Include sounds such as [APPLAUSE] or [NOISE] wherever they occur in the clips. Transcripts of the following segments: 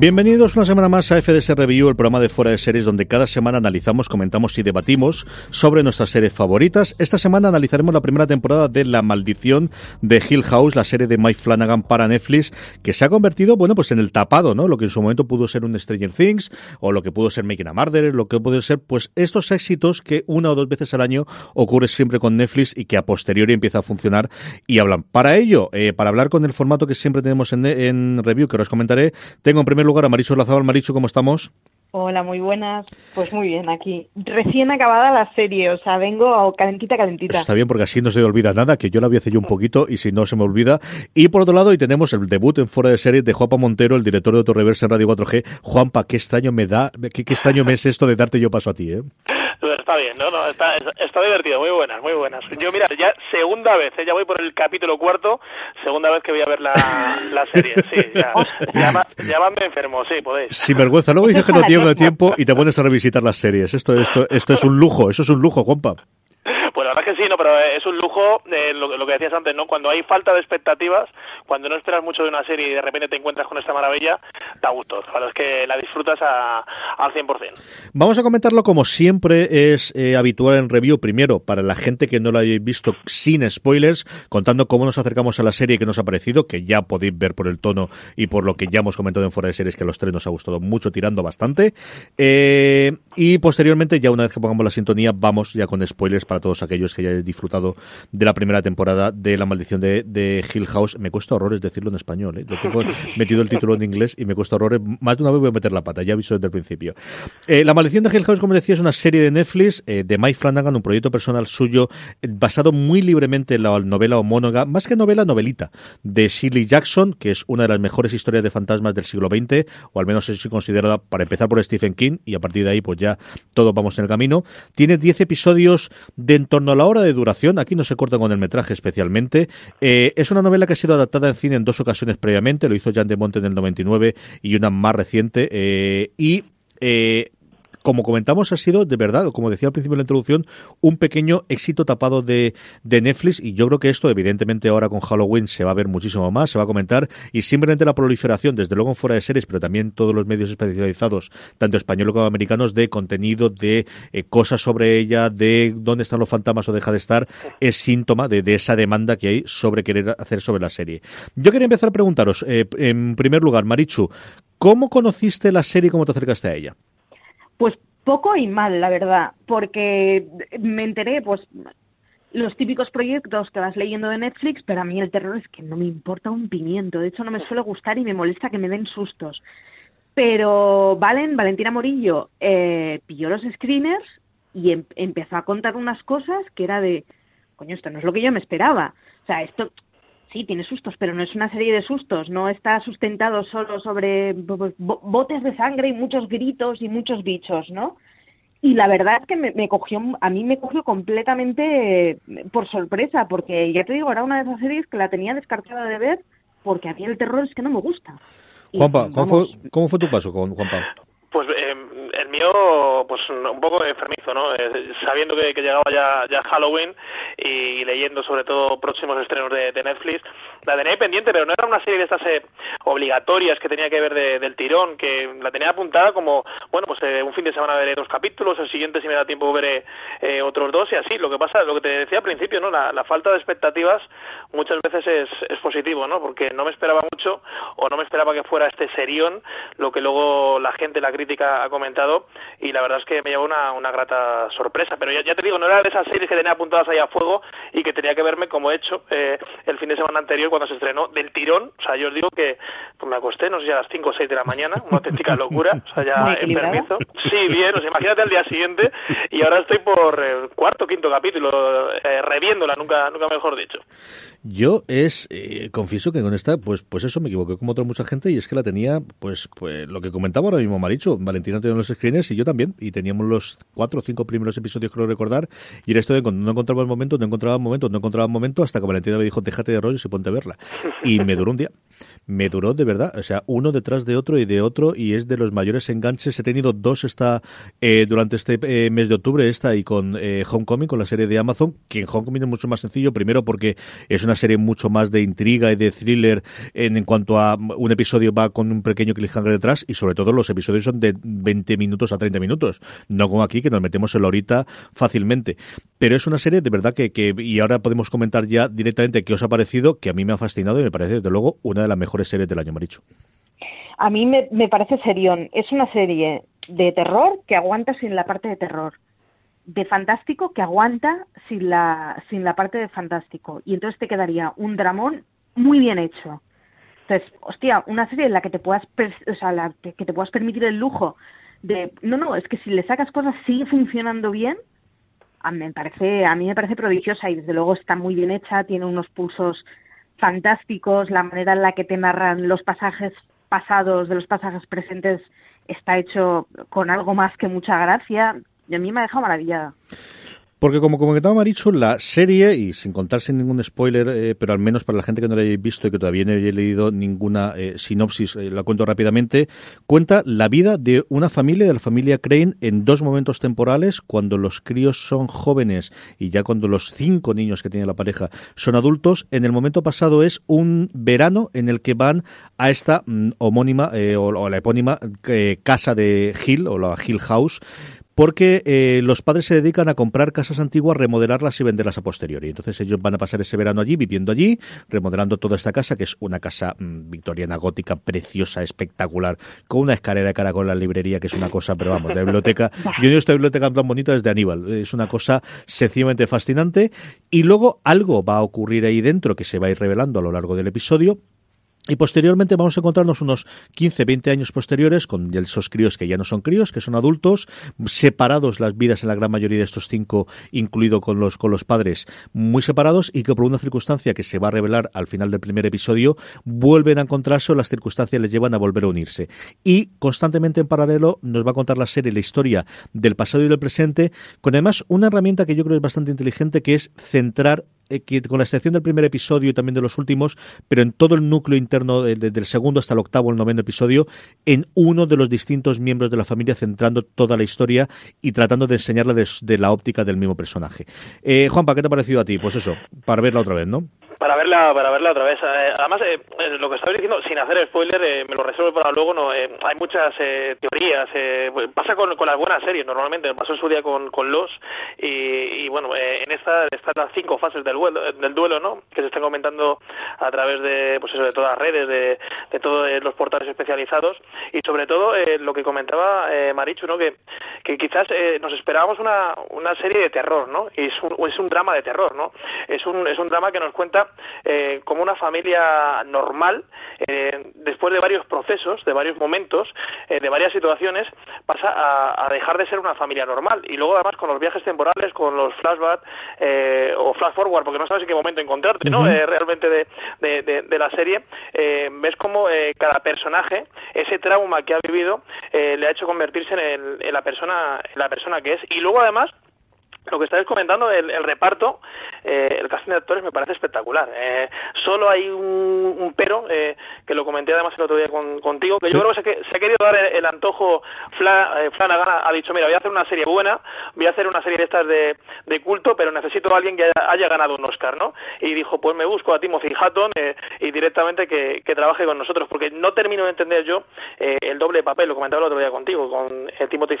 Bienvenidos una semana más a FDS Review, el programa de fuera de series donde cada semana analizamos, comentamos y debatimos sobre nuestras series favoritas. Esta semana analizaremos la primera temporada de La Maldición de Hill House, la serie de Mike Flanagan para Netflix, que se ha convertido, bueno, pues en el tapado, ¿no? Lo que en su momento pudo ser un Stranger Things, o lo que pudo ser Making a Murderer, lo que puede ser, pues estos éxitos que una o dos veces al año ocurre siempre con Netflix y que a posteriori empieza a funcionar y hablan. Para ello, eh, para hablar con el formato que siempre tenemos en, review, que os comentaré, tengo en primer lugar a Maricho Lazabal. ¿cómo estamos? Hola, muy buenas. Pues muy bien, aquí. Recién acabada la serie, o sea, vengo calentita, calentita. Está bien porque así no se me olvida nada, que yo la vi hace yo un poquito y si no se me olvida. Y por otro lado, hoy tenemos el debut en fuera de serie de Juanpa Montero, el director de Reverse en Radio 4G. Juanpa, qué extraño me da, qué, qué extraño me es esto de darte yo paso a ti, ¿eh? Está bien, no, no, está, está divertido, muy buenas, muy buenas. Yo, mira, ya segunda vez, ¿eh? ya voy por el capítulo cuarto, segunda vez que voy a ver la, la serie, sí, ya, llamadme enfermo, sí, podéis. Sin vergüenza, luego dices que no [LAUGHS] tienes tiempo y te pones a revisitar las series. Esto, esto, esto es un lujo, eso es un lujo, Juanpa. Pues la verdad que sí, no, pero es un lujo eh, lo, que decías antes, ¿no? Cuando hay falta de expectativas, cuando no esperas mucho de una serie y de repente te encuentras con esta maravilla, da gusto. La verdad es que la disfrutas a, al 100%. Vamos a comentarlo como siempre es eh, habitual en review. Primero, para la gente que no lo haya visto sin spoilers, contando cómo nos acercamos a la serie que nos ha parecido, que ya podéis ver por el tono y por lo que ya hemos comentado en fuera de series, que los tres nos ha gustado mucho, tirando bastante. Eh, y posteriormente, ya una vez que pongamos la sintonía, vamos ya con spoilers para todos aquellos que ya hayáis disfrutado de la primera temporada de La Maldición de, de Hill House. Me cuesta horrores decirlo en español, ¿eh? Lo tengo [LAUGHS] metido el título en inglés y me cuesta horrores. Más de una vez voy a meter la pata, ya aviso desde el principio. Eh, la Maldición de Hill House, como decía, es una serie de Netflix eh, de Mike Flanagan, un proyecto personal suyo eh, basado muy libremente en la novela homóloga, más que novela, novelita, de Shirley Jackson, que es una de las mejores historias de fantasmas del siglo XX, o al menos es considerada, para empezar por Stephen King, y a partir de ahí, pues ya todos vamos en el camino. Tiene 10 episodios de en torno a la hora de duración, aquí no se corta con el metraje especialmente. Eh, es una novela que ha sido adaptada en cine en dos ocasiones previamente, lo hizo Jan de Monte en el 99 y una más reciente, eh, y eh, como comentamos, ha sido de verdad, como decía al principio de la introducción, un pequeño éxito tapado de, de, Netflix y yo creo que esto, evidentemente, ahora con Halloween se va a ver muchísimo más, se va a comentar y simplemente la proliferación, desde luego en fuera de series, pero también todos los medios especializados, tanto españoles como americanos, de contenido, de eh, cosas sobre ella, de dónde están los fantasmas o deja de estar, es síntoma de, de, esa demanda que hay sobre querer hacer sobre la serie. Yo quería empezar a preguntaros, eh, en primer lugar, Marichu, ¿cómo conociste la serie y cómo te acercaste a ella? Pues poco y mal, la verdad, porque me enteré, pues, los típicos proyectos que vas leyendo de Netflix, pero a mí el terror es que no me importa un pimiento. De hecho, no me suele gustar y me molesta que me den sustos. Pero Valen, Valentina Morillo, eh, pilló los screeners y em empezó a contar unas cosas que era de, coño, esto no es lo que yo me esperaba. O sea, esto sí, tiene sustos, pero no es una serie de sustos, no está sustentado solo sobre botes de sangre y muchos gritos y muchos bichos, ¿no? Y la verdad es que me, me, cogió, a mí me cogió completamente por sorpresa, porque ya te digo, era una de esas series que la tenía descartada de ver, porque a mí el terror es que no me gusta. Juanpa, ¿cómo fue, ¿cómo fue tu paso con Juanpa? Pues eh, mi mío, pues un poco enfermizo, ¿no? Eh, sabiendo que, llegaba ya, Halloween y leyendo sobre todo próximos estrenos de, Netflix, la tenía pendiente, pero no era una serie de estas eh, obligatorias que tenía que ver del tirón, que la tenía apuntada como, bueno, pues eh, un fin de semana veré dos capítulos, el siguiente si me da tiempo veré otros dos y así. Lo que pasa, lo que te decía al principio, ¿no? La, falta de expectativas muchas veces es, es positivo, ¿no? Porque no me esperaba mucho o no me esperaba que fuera este serión lo que luego la gente, la crítica ha comentado y la verdad es que me llevó una, una grata sorpresa. Pero ya, te digo, no era de esas series que tenía apuntadas ahí a fuego y que tenía que verme como he hecho eh, el fin de semana anterior cuando se estrenó del tirón. O sea, yo os digo que pues me acosté, no sé, a las 5 o 6 de la mañana, una auténtica [LAUGHS] locura. O sea, ya en permiso. Sí, bien, o sea, imagínate al día siguiente y ahora estoy por el cuarto quinto capítulo, eh, reviéndola, nunca, nunca mejor dicho. Yo es, eh, confieso que con esta, pues, pues eso me equivoqué como otra mucha gente y es que la tenía, pues, pues lo que comentaba ahora mismo Maricho, Valentina tenía los screeners y yo también, y teníamos los cuatro o cinco primeros episodios, creo recordar, y era esto de cuando no encontraba el momento, no encontraba el momento, no encontraba el momento, hasta que Valentina me dijo, déjate de rollos y ponte a verla. Y me duró un día. Me duró de verdad, o sea, uno detrás de otro y de otro, y es de los mayores enganches. He tenido dos esta eh, durante este eh, mes de octubre, esta y con eh, Homecoming, con la serie de Amazon, que en Homecoming es mucho más sencillo, primero porque es una serie mucho más de intriga y de thriller en, en cuanto a un episodio va con un pequeño cliffhanger detrás y sobre todo los episodios son de 20 minutos a 30 minutos, no como aquí que nos metemos en la horita fácilmente. Pero es una serie de verdad que, que, y ahora podemos comentar ya directamente qué os ha parecido, que a mí me ha fascinado y me parece desde luego una de las mejores series del año, Maricho. A mí me, me parece serión. Es una serie de terror que aguanta sin la parte de terror de fantástico que aguanta sin la, sin la parte de fantástico. Y entonces te quedaría un dramón muy bien hecho. Entonces, hostia, una serie en la que te puedas, o sea, la, que te puedas permitir el lujo de, no, no, es que si le sacas cosas sigue funcionando bien, a mí me parece, a mí me parece prodigiosa y desde luego está muy bien hecha, tiene unos pulsos fantásticos, la manera en la que te narran los pasajes pasados de los pasajes presentes está hecho con algo más que mucha gracia y a mí me ha dejado maravillada. Porque como comentaba Maricho, la serie, y sin contar sin ningún spoiler, eh, pero al menos para la gente que no la haya visto y que todavía no haya leído ninguna eh, sinopsis, eh, la cuento rápidamente, cuenta la vida de una familia, de la familia Crane, en dos momentos temporales, cuando los críos son jóvenes y ya cuando los cinco niños que tiene la pareja son adultos. En el momento pasado es un verano en el que van a esta mm, homónima o, o, la epónima casa de Hill, o la Hill House, porque eh, los padres se dedican a comprar casas antiguas, remodelarlas y venderlas a posteriori. Entonces ellos van a pasar ese verano allí, viviendo allí, remodelando toda esta casa, que es una casa mm, victoriana gótica, preciosa, espectacular, con una escalera de caracol en la librería, que es una cosa, pero vamos, de biblioteca. Yo he esta biblioteca tan bonita desde Aníbal. Es una cosa sencillamente fascinante. Y luego algo va a ocurrir ahí dentro que se va a ir revelando a lo largo del episodio y posteriormente vamos a encontrarnos unos 15, 20 años posteriores con esos críos que ya no son críos, que son adultos, separados las vidas en la gran mayoría de estos cinco, incluido con los, con los padres, muy separados y que por una circunstancia que se va a revelar al final del primer episodio, vuelven a encontrarse o las circunstancias les llevan a volver a unirse. Y constantemente en paralelo nos va a contar la serie la historia del pasado y del presente, con además una herramienta que yo creo es bastante inteligente, que es centrar eh, con la excepción del primer episodio y también de los últimos, pero en todo el núcleo interno del segundo hasta el octavo, el noveno episodio, en uno de los distintos miembros de la familia, centrando toda la historia y tratando de enseñarla de, la óptica del mismo personaje. Eh, Juanpa, ¿qué te ha parecido a ti? Pues eso, para verla otra vez, ¿no? Para verla, para verla otra vez. Eh, además, eh, eh, lo que estabais diciendo, sin hacer spoiler, me lo resuelvo para luego. No, hay muchas teorías. Pues, pasa con, con, las buenas series normalmente. Pasó en su día con, con Los y, bueno, en esta están las cinco fases del duelo, del duelo, ¿no? Que se están comentando a través de, pues eso, de todas las redes, de, de todos los portales especializados y sobre todo lo que comentaba Marichu, ¿no? Que, que quizás nos esperábamos una, una serie de terror, ¿no? Y es un, es un drama de terror, ¿no? Es un, es un drama que nos cuenta eh, como una familia normal, eh, después de varios procesos, de varios momentos, eh, de varias situaciones, pasa a, dejar de ser una familia normal. Y luego además con los viajes temporales, con los flashbacks o flash forward, porque no sabes en qué momento encontrarte, ¿no? realmente de, la serie, ves como cada personaje, ese trauma que ha vivido, le ha hecho convertirse en, la persona, en la persona que es. Y luego además lo que estáis comentando, el, el reparto, eh, el casting de actores me parece espectacular. Eh, solo hay un, pero, eh, que lo comenté además el otro día contigo, que yo creo que se, ha querido dar el, antojo, Flanagan ha dicho, mira, voy a hacer una serie buena, voy a hacer una serie de estas de, culto, pero necesito a alguien que haya, ganado un Oscar, ¿no? Y dijo, pues me busco a Timothy Hatton y directamente que, trabaje con nosotros, porque no termino de entender yo el doble papel, lo comentaba el otro día contigo, con Timothy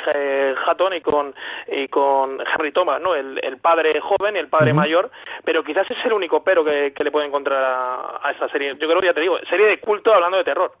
Hatton y con, y con Henry Thomas, ¿no? El, padre joven y el padre mayor, pero quizás es el único pero que, le puede encontrar a, esta serie. Yo creo que ya te digo, serie de culto hablando de terror.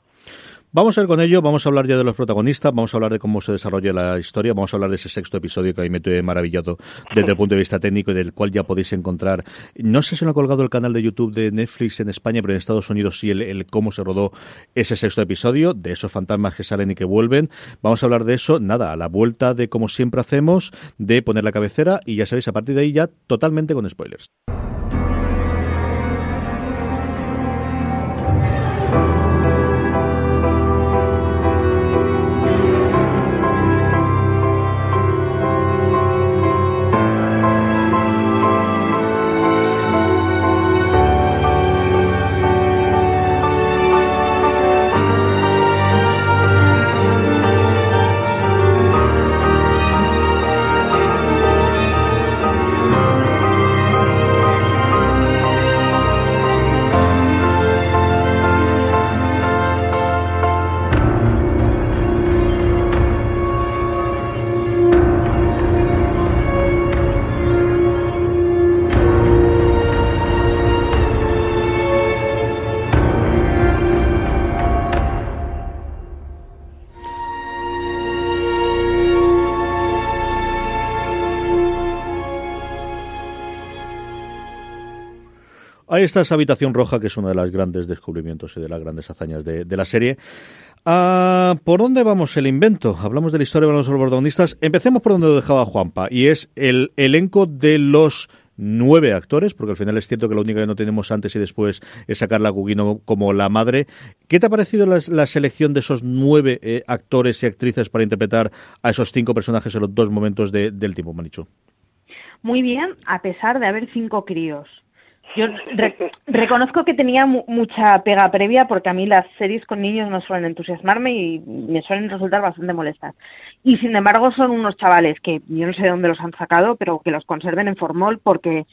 Vamos a ver con ello, vamos a hablar ya de los protagonistas, vamos a hablar de cómo se desarrolla la historia, vamos a hablar de ese sexto episodio que a mí me tuve maravillado desde el punto de vista técnico y del cual ya podéis encontrar, no sé si lo ha colgado el canal de YouTube de Netflix en España, pero en Estados Unidos sí el, cómo se rodó ese sexto episodio, de esos fantasmas que salen y que vuelven. Vamos a hablar de eso, nada, a la vuelta de como siempre hacemos, de poner la cabecera y ya sabéis, a partir de ahí ya totalmente con spoilers. Ahí está esa habitación roja, que es uno de los grandes descubrimientos y de las grandes hazañas de, la serie. Ah, ¿Por dónde vamos el invento? Hablamos de la historia, de los protagonistas. Empecemos por donde lo dejaba Juanpa, y es el elenco de los nueve actores, porque al final es cierto que la única que no tenemos antes y después es sacar a Gugino como la madre. ¿Qué te ha parecido la, selección de esos nueve eh, actores y actrices para interpretar a esos cinco personajes en los dos momentos del tiempo, Manichu? Muy bien, a pesar de haber cinco críos. Yo reconozco que tenía mucha pega previa porque a mí las series con niños no suelen entusiasmarme y me suelen resultar bastante molestas. Y sin embargo son unos chavales que yo no sé de dónde los han sacado, pero que los conserven en formol porque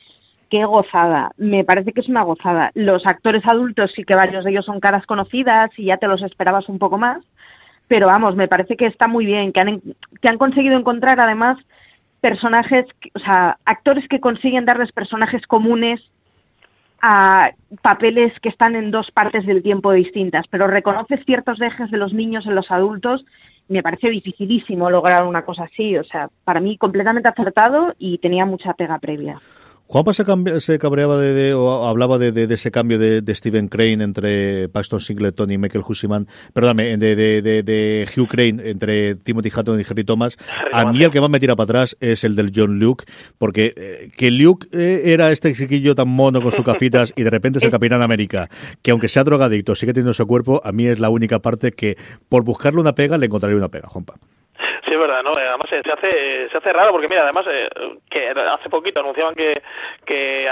qué gozada. Me parece que es una gozada. Los actores adultos sí que varios de ellos son caras conocidas y ya te los esperabas un poco más, pero vamos, me parece que está muy bien, que han, que han conseguido encontrar además personajes, o sea, actores que consiguen darles personajes comunes a papeles que están en dos partes del tiempo distintas, pero reconoces ciertos ejes de los niños en los adultos. Me parece dificilísimo lograr una cosa así. O sea, para mí completamente acertado y tenía mucha pega previa. Juanpa se, cabreaba de, o hablaba de, ese cambio de, Stephen Crane entre Paxton Singleton y Michael Hussiman, perdóname, de, Hugh Crane entre Timothy Hutton y Harry Thomas. A mí el que más me tira para atrás es el del John Luke, porque eh, que Luke eh, era este chiquillo tan mono con sus cafitas y de repente es el Capitán América, que aunque sea drogadicto, sigue teniendo su cuerpo, a mí es la única parte que por buscarle una pega le encontraría una pega, Juanpa. ¿No? Además se hace, se hace raro porque, mira, además eh, que hace poquito anunciaban que, que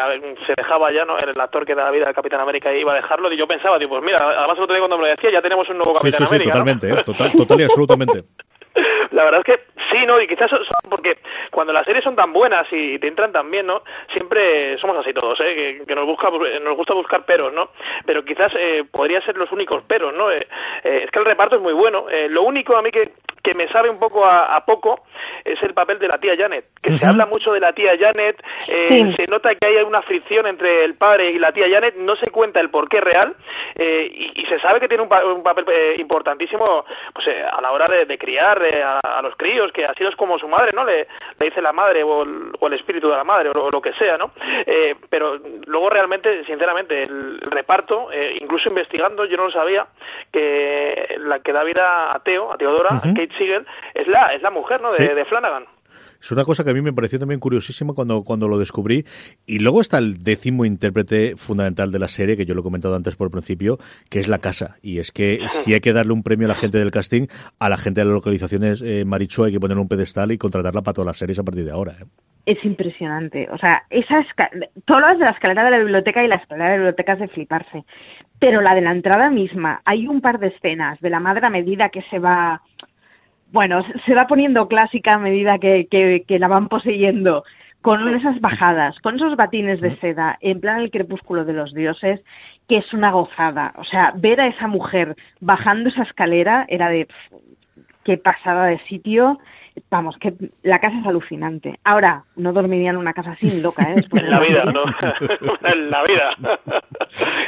se dejaba ya, ¿no? El actor que da la vida al Capitán América iba a dejarlo y yo pensaba, digo, pues mira, además el otro día cuando me lo decía ya tenemos un nuevo Capitán sí, sí, América. Sí, totalmente, ¿eh? total, [LAUGHS] total y absolutamente. La verdad es que sí, ¿no? Y quizás porque cuando las series son tan buenas y te entran tan bien, ¿no? Siempre somos así todos, ¿eh? Que, nos, busca, nos gusta buscar peros, ¿no? Pero quizás eh, podría ser los únicos peros, ¿no? Eh, eh, es que el reparto es muy bueno. lo único a mí que, que me sabe un poco a, poco es el papel de la tía Janet, que se habla mucho de la tía Janet, se nota que hay una fricción entre el padre y la tía Janet, no se cuenta el porqué real y, y, se sabe que tiene un, papel importantísimo pues, a la hora de, de criar a, los críos, que así es como su madre, ¿no? Le, le dice la madre o el, espíritu de la madre o lo, que sea, ¿no? Eh, pero luego realmente, sinceramente, el, reparto, eh, incluso investigando, yo no lo sabía, que la que da vida a Teo, a Teodora, Kate Siegel, es la, es la mujer, ¿no? de Flanagan. Es una cosa que a mí me pareció también curiosísima cuando, cuando lo descubrí. Y luego está el décimo intérprete fundamental de la serie, que yo lo he comentado antes por el principio, que es la casa. Y es que [LAUGHS] si hay que darle un premio a la gente del casting, a la gente de las localizaciones, eh, Marichu hay que ponerle un pedestal y contratarla para todas las series a partir de ahora. ¿eh? es impresionante. O sea, esa todo lo de la escalera de la biblioteca y la escalera de la biblioteca es de fliparse. Pero la de la entrada misma, hay un par de escenas de la madre a medida que se va, bueno, se va poniendo clásica a medida que, que, que la van poseyendo, con esas bajadas, con esos batines de seda, en plan el crepúsculo de los dioses, que es una gozada. O sea, ver a esa mujer bajando esa escalera era de pff, qué pasada de sitio vamos, que la casa es alucinante. Ahora, no dormiría en una casa así, loca, ¿eh? [LAUGHS] Después [LAUGHS] en la vida, ¿no? en la vida.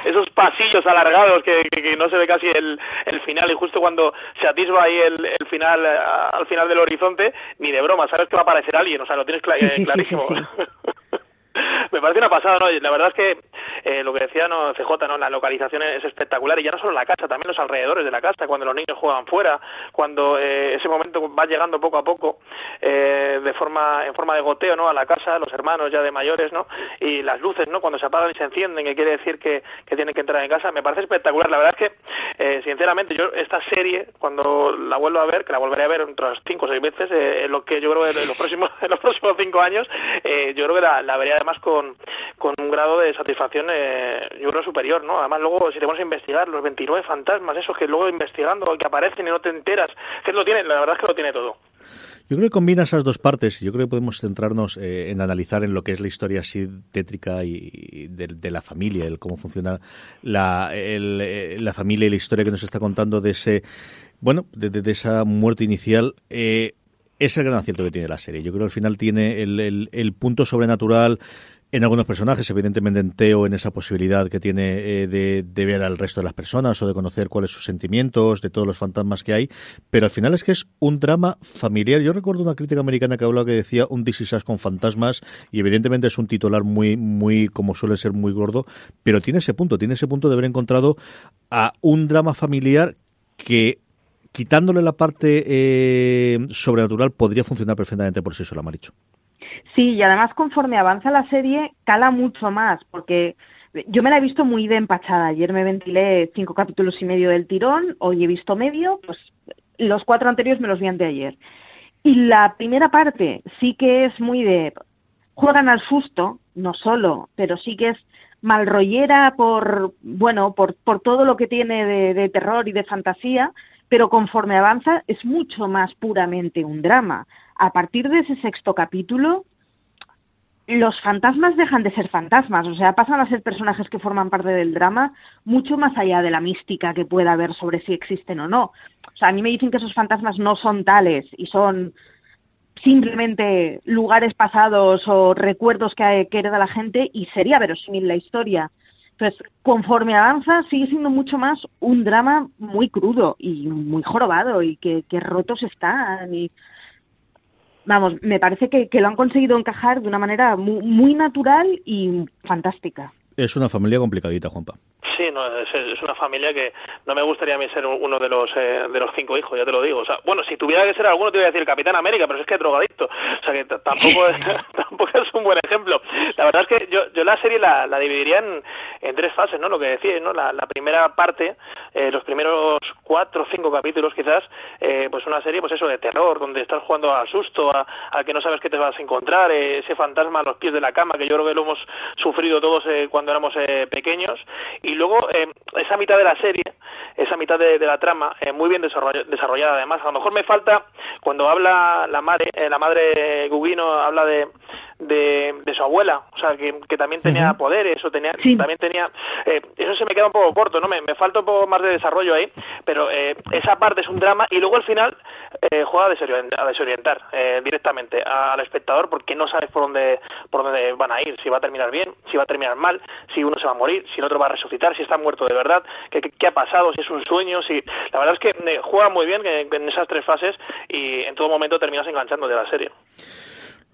Esos pasillos alargados que, que, que, no se ve casi el, el final y justo cuando se atisba ahí el, el final, eh, al final del horizonte, ni de broma, sabes que va a aparecer alguien, o sea, lo tienes cl Sí, sí, sí, clarísimo. sí. [LAUGHS] [LAUGHS] Me parece una pasada, ¿no? La verdad es que eh, lo que decía no CJ, ¿no? La localización es espectacular y ya no solo la casa, también los alrededores de la casa, cuando los niños juegan fuera, cuando eh, ese momento va llegando poco a poco eh, de forma en forma de goteo, ¿no? A la casa, los hermanos ya de mayores, ¿no? Y las luces, ¿no? Cuando se apagan y se encienden, que quiere decir que, que tienen que entrar en casa, me parece espectacular. La verdad es que, eh, sinceramente, yo esta serie, cuando la vuelvo a ver, que la volveré a ver otras cinco o seis veces, eh, en lo que yo creo en los próximos, [LAUGHS] en los próximos cinco años, eh, yo creo que la, la veré además con, con un grado de satisfacción, eh, yo creo, superior, ¿no? Además, luego, si te pones a investigar, los 29 fantasmas, esos que luego investigando, que aparecen y no te enteras, que lo tiene, la verdad es que lo tiene todo. Yo creo que combina esas dos partes. Yo creo que podemos centrarnos eh, en analizar en lo que es la historia así tétrica y, y de, la familia, el cómo funciona la, el, eh, la familia y la historia que nos está contando de ese, bueno, de, de esa muerte inicial. Eh, es el gran acierto que tiene la serie. Yo creo que al final tiene el, punto sobrenatural en algunos personajes, evidentemente en Teo, en esa posibilidad que tiene eh, de, de, ver al resto de las personas o de conocer cuáles son sus sentimientos, de todos los fantasmas que hay, pero al final es que es un drama familiar. Yo recuerdo una crítica americana que hablaba que decía un This con fantasmas y evidentemente es un titular muy, muy, como suele ser, muy gordo, pero tiene ese punto, tiene ese punto de haber encontrado a un drama familiar que quitándole la parte eh, sobrenatural podría funcionar perfectamente por sí sola, Maricho. Sí, y además conforme avanza la serie cala mucho más, porque yo me la he visto muy de empachada. Ayer me ventilé cinco capítulos y medio del tirón, hoy he visto medio, pues los cuatro anteriores me los vi anteayer. Y la primera parte sí que es muy de juegan al susto, no solo, pero sí que es malrollera por bueno, por, por todo lo que tiene de, de terror y de fantasía, pero conforme avanza es mucho más puramente un drama. A partir de ese sexto capítulo, los fantasmas dejan de ser fantasmas, o sea, pasan a ser personajes que forman parte del drama mucho más allá de la mística que pueda haber sobre si existen o no. O sea, a mí me dicen que esos fantasmas no son tales y son simplemente lugares pasados o recuerdos que, que hereda la gente y sería verosímil la historia. Entonces, conforme avanza, sigue siendo mucho más un drama muy crudo y muy jorobado y que, que rotos están y vamos, me parece que, que, lo han conseguido encajar de una manera muy, muy, natural y fantástica. Es una familia complicadita, Juanpa. Sí, no, es, es, una familia que no me gustaría a mí ser uno de los eh, de los cinco hijos, ya te lo digo. O sea, bueno, si tuviera que ser alguno te iba a decir Capitán América, pero es que es drogadicto. O sea, que tampoco es, [LAUGHS] [LAUGHS] tampoco es un buen ejemplo. La verdad es que yo, yo la serie la, la dividiría en, en tres fases, ¿no? Lo que decía, ¿no? La, la primera parte, eh, los primeros cuatro o cinco capítulos quizás, eh, pues una serie, pues eso, de terror, donde estás jugando al susto, a, a que no sabes qué te vas a encontrar, eh, ese fantasma a los pies de la cama, que yo creo que lo hemos sufrido todos eh, cuando éramos eh, pequeños. Y luego, eh, esa mitad de la serie, esa mitad de, la trama, eh, muy bien desarrollada además. A lo mejor me falta, cuando habla la madre, eh, la madre Gugino habla de, de, de su abuela, o sea, que, que también tenía uh -huh. poderes, o tenía, sí. también tenía, eh, eso se me queda un poco corto, ¿no? Me, me, falta un poco más de desarrollo ahí, pero eh, esa parte es un drama y luego al final eh, juega a desorientar, a desorientar eh, directamente al espectador porque no sabes por dónde, por dónde van a ir, si va a terminar bien, si va a terminar mal, si uno se va a morir, si el otro va a resucitar, si está muerto de verdad, qué, qué, qué ha pasado, si es un sueño, si, la verdad es que eh, juega muy bien en, en esas tres fases y en todo momento terminas enganchando de la serie.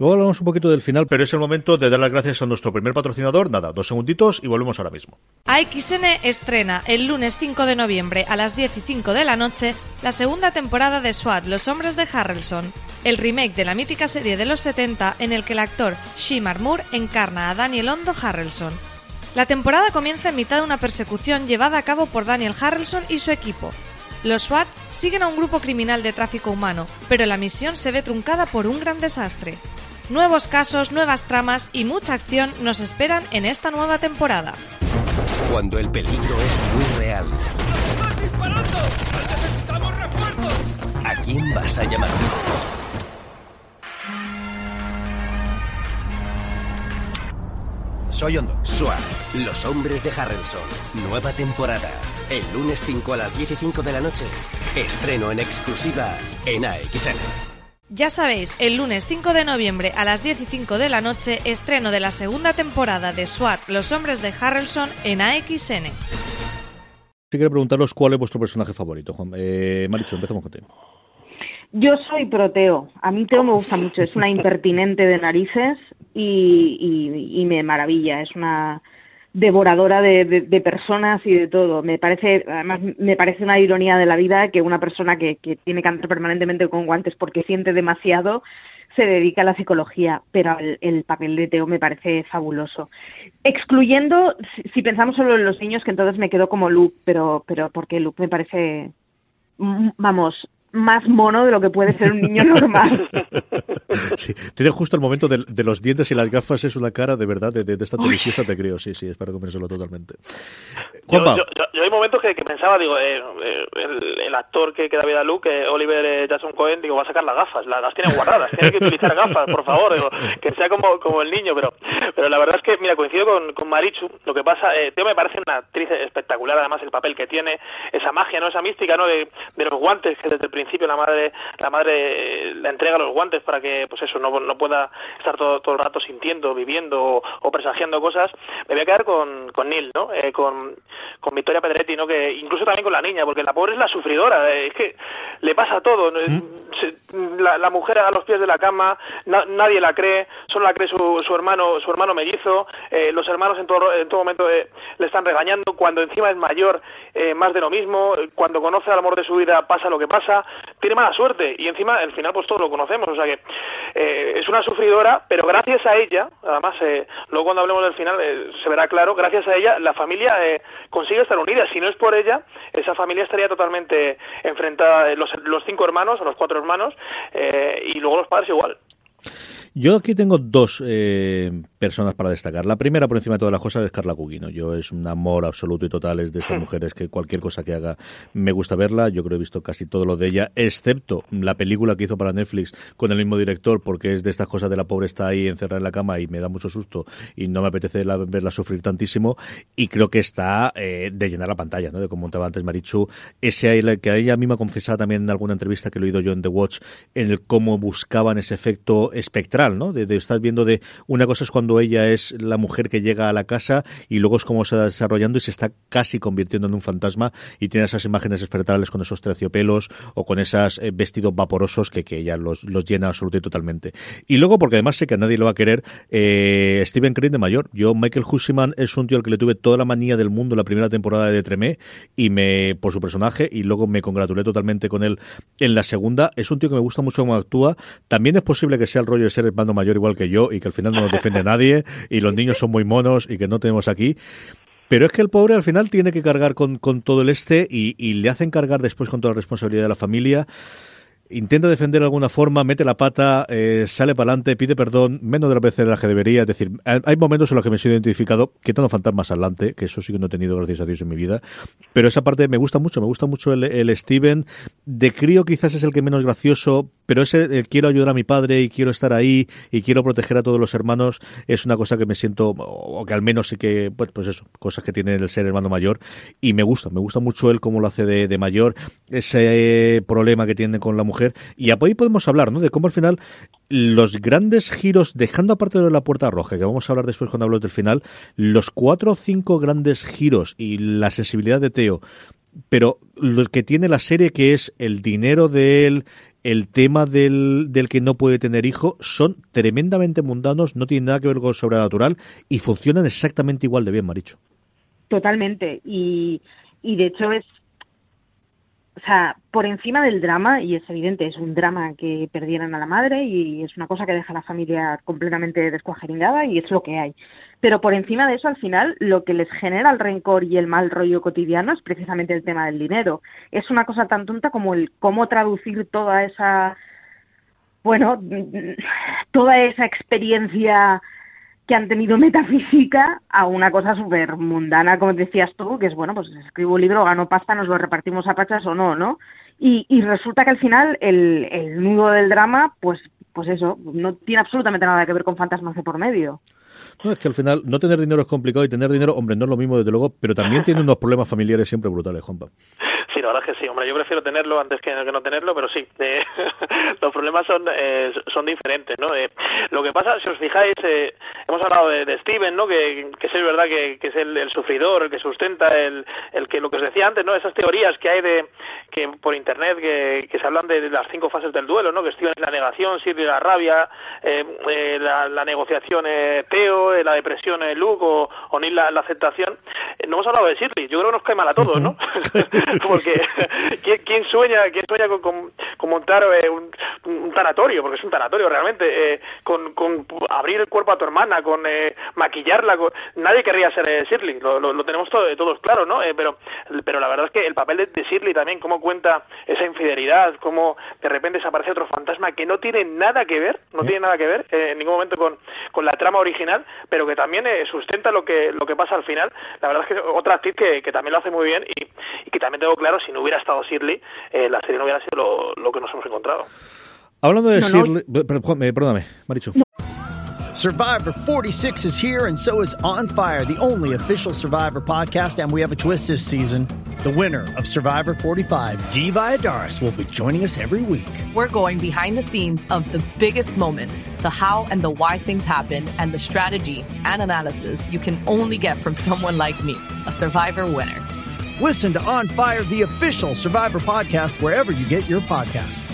Luego hablamos un poquito del final, pero es el momento de dar las gracias a nuestro primer patrocinador. Nada, dos segunditos y volvemos ahora mismo. AXN estrena el lunes 5 de noviembre a las 10 y 5 de la noche la segunda temporada de SWAT, Los Hombres de Harrelson, el remake de la mítica serie de los 70 en el que el actor Shemar Moore encarna a Daniel Hondo Harrelson. La temporada comienza en mitad de una persecución llevada a cabo por Daniel Harrelson y su equipo. Los SWAT siguen a un grupo criminal de tráfico humano, pero la misión se ve truncada por un gran desastre. Nuevos casos, nuevas tramas y mucha acción nos esperan en esta nueva temporada. Cuando el peligro es muy real. disparando! ¡Necesitamos refuerzos! ¿A quién vas a llamar? Soy Hondo. SWAT, Los Hombres de Harrelson. Nueva temporada. El lunes 5 a las 10 y 5 de la noche. Estreno en exclusiva en AXN. Ya sabéis, el lunes 5 de noviembre a las 10 y 5 de la noche, estreno de la segunda temporada de SWAT, Los Hombres de Harrelson en AXN. Si quiero preguntaros cuál es vuestro personaje favorito, Juan. Eh, Maricho, empezamos contigo. Yo soy proteo. A mí Teo me gusta mucho. Es una impertinente de narices y, y, y me maravilla. Es una devoradora de, de, de, personas y de todo. Me parece, además, me parece una ironía de la vida que una persona que, que tiene que andar permanentemente con guantes porque siente demasiado se dedica a la psicología, pero el, el, papel de Teo me parece fabuloso. Excluyendo, si, si, pensamos solo en los niños, que entonces me quedo como Luke, pero, pero porque Luke me parece, vamos, más mono de lo que puede ser un niño [LAUGHS] normal. [LAUGHS] Sí, tiene justo el momento de, de, los dientes y las gafas, es una cara de verdad de, de, de esta deliciosa, te creo, sí, sí, es para comérselo totalmente. Yo, yo, yo, yo, hay momentos que, que pensaba, digo, eh, eh, el, el, actor que, que da vida a Luke, eh, Oliver Jackson Cohen, digo, va a sacar las gafas, las, las tiene guardadas, tiene que utilizar gafas, por favor, digo, que sea como, como el niño, pero, pero la verdad es que, mira, coincido con, con Marichu, lo que pasa, eh, Teo me parece una actriz espectacular, además el papel que tiene, esa magia, ¿no? Esa mística, ¿no? De, de los guantes, que desde el principio la madre, la madre le entrega los guantes para que, pues eso, no, no pueda estar todo, todo el rato sintiendo, viviendo o, o, presagiando cosas, me voy a quedar con, con Neil, ¿no? Eh, con, con Victoria Pedretti, ¿no? Que incluso también con la niña, porque la pobre es la sufridora, eh, es que le pasa todo, ¿Mm? la, la, mujer a los pies de la cama, na, nadie la cree, solo la cree su, su hermano, su hermano mellizo, eh, los hermanos en todo, en todo momento eh, le están regañando, cuando encima es mayor, eh, más de lo mismo, cuando conoce al amor de su vida pasa lo que pasa, tiene mala suerte y encima al final pues todos lo conocemos, o sea que eh, es una sufridora, pero gracias a ella, además eh, luego cuando hablemos del final eh, se verá claro, gracias a ella la familia consigue estar unida, si no es por ella, esa familia estaría totalmente enfrentada, los, los cinco hermanos o los cuatro hermanos y luego los padres igual. Yo aquí tengo dos eh, personas para destacar. La primera, por encima de todas las cosas, es Carla Cugino. Yo es un amor absoluto y total es de estas mujeres que cualquier cosa que haga me gusta verla. Yo creo que he visto casi todo lo de ella, excepto la película que hizo para Netflix con el mismo director, porque es de estas cosas de la pobre está ahí encerrada en la cama y me da mucho susto y no me apetece la, verla sufrir tantísimo. Y creo que está eh, de llenar la pantalla, ¿no? De como contaba antes Marichu. Ese que a ella misma confesaba también en alguna entrevista que lo he oído yo en The Watch, en el cómo buscaban ese efecto espectral ¿no? De, de estar viendo de una cosa es cuando ella es la mujer que llega a la casa y luego es como se va desarrollando y se está casi convirtiendo en un fantasma y tiene esas imágenes espectrales con esos terciopelos o con esos eh, vestidos vaporosos que, que ella los, los llena absolutamente y totalmente. Y luego, porque además sé que a nadie lo va a querer, eh, Steven Crane de mayor. Yo, Michael Hussiman es un tío al que le tuve toda la manía del mundo la primera temporada de Tremé y me, por su personaje, y luego me congratulé totalmente con él en la segunda. Es un tío que me gusta mucho cómo actúa. También es posible que sea el rollo de ser hermano mayor igual que yo y que al final no nos defiende [LAUGHS] nadie y los niños son muy monos y que no tenemos aquí. Pero es que el pobre al final tiene que cargar con, con todo el este y, y, le hacen cargar después con toda la responsabilidad de la familia intenta defender de alguna forma, mete la pata, eh, sale para adelante, pide perdón, menos de la veces de la que debería. Es decir, hay momentos en los que me he identificado quitando fantasmas adelante, que eso sí que no he tenido, gracias a Dios, en mi vida. Pero esa parte me gusta mucho, me gusta mucho el, el Steven. De crío quizás es el que menos gracioso, pero ese el quiero ayudar a mi padre y quiero estar ahí y quiero proteger a todos los hermanos es una cosa que me siento, o que al menos sí que, pues, pues eso, cosas que tiene el ser hermano mayor. Y me gusta, me gusta mucho él cómo lo hace de, de mayor, ese problema que tiene con la mujer mujer. Y ahí podemos hablar, ¿no? De cómo al final los grandes giros, dejando aparte de la puerta roja, que vamos a hablar después cuando hablamos del final, los cuatro o cinco grandes giros y la sensibilidad de Teo, pero lo que tiene la serie que es el dinero de él, el tema del, del que no puede tener hijo, son tremendamente mundanos, no tienen nada que ver con sobrenatural y funcionan exactamente igual de bien, Maricho. Totalmente. Y, y de hecho es o sea, por encima del drama, y es evidente, es un drama que perdieran a la madre y es una cosa que deja a la familia completamente descuajeringada y es lo que hay. Pero por encima de eso, al final, lo que les genera el rencor y el mal rollo cotidiano es precisamente el tema del dinero. Es una cosa tan tonta como el cómo traducir toda esa bueno, toda esa experiencia que han tenido metafísica a una cosa súper mundana, como decías tú, que es, bueno, pues escribo un libro, gano pasta, nos lo repartimos a pachas o no, ¿no? Y, y resulta que al final el, nudo del drama, pues, pues eso, no tiene absolutamente nada que ver con fantasmas de por medio. No, es que al final no tener dinero es complicado y tener dinero, hombre, no es lo mismo desde luego, pero también tiene unos problemas familiares siempre brutales, Juanpa. Sí, la verdad es que sí, hombre, yo prefiero tenerlo antes que, que no tenerlo, pero sí, eh, [LAUGHS] los problemas son eh, son diferentes, ¿no? Eh, lo que pasa, si os fijáis, eh, hemos hablado de, de, Steven, ¿no? Que, que es verdad que, que es el, el, sufridor, el que sustenta, el, el que lo que os decía antes, ¿no? Esas teorías que hay de que por internet que, que se hablan de, de las cinco fases del duelo, ¿no? Que Steven es la negación, Sirri la rabia, eh, la, la, negociación Teo, eh, la depresión Luke o, o Neil la, la aceptación. No hemos hablado de Shirley, yo creo que nos cae mal a todos, ¿no? [LAUGHS] [LAUGHS] Porque [LAUGHS] ¿quién, ¿quién, sueña, quién sueña con, con, con montar eh, un, un, tanatorio, porque es un tanatorio realmente, eh, con, con abrir el cuerpo a tu hermana, con eh, maquillarla, con... nadie querría ser eh, Shirley, lo, lo, lo tenemos todo, todos claro, ¿no? Pero, pero la verdad es que el papel de, de Shirley también, cómo cuenta esa infidelidad, cómo de repente desaparece otro fantasma que no tiene nada que ver, no tiene nada que ver en ningún momento con, con la trama original, pero que también eh, sustenta lo que, lo que pasa al final. La verdad es que otra actriz que, que también lo hace muy bien y, y que también tengo claro, si no hubiera estado Shirley, eh, la serie no hubiera sido lo, lo, que nos hemos encontrado. Hablando de no, Shirley, no. perdóname, Marichu. No. Survivor 46 is here, and so is On Fire, the only official Survivor podcast. And we have a twist this season. The winner of Survivor 45, Dee Valladares, will be joining us every week. We're going behind the scenes of the biggest moments, the how and the why things happen, and the strategy and analysis you can only get from someone like me, a Survivor winner. Listen to On Fire, the official Survivor podcast, wherever you get your podcast.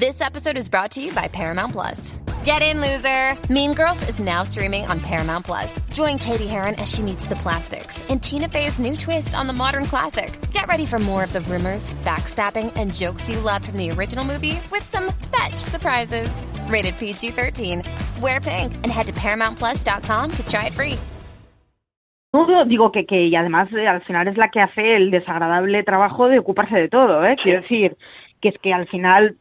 This episode is brought to you by Paramount Plus. Get in, loser! Mean Girls is now streaming on Paramount Plus. Join Katie Heron as she meets the plastics in Tina Fey's new twist on the modern classic. Get ready for more of the rumors, backstabbing, and jokes you loved from the original movie with some fetch surprises. Rated PG 13. Wear pink and head to ParamountPlus.com to try it free. Digo que, que y además eh, al final es la que hace el desagradable trabajo de ocuparse de todo, ¿eh? Quiero decir que es que al final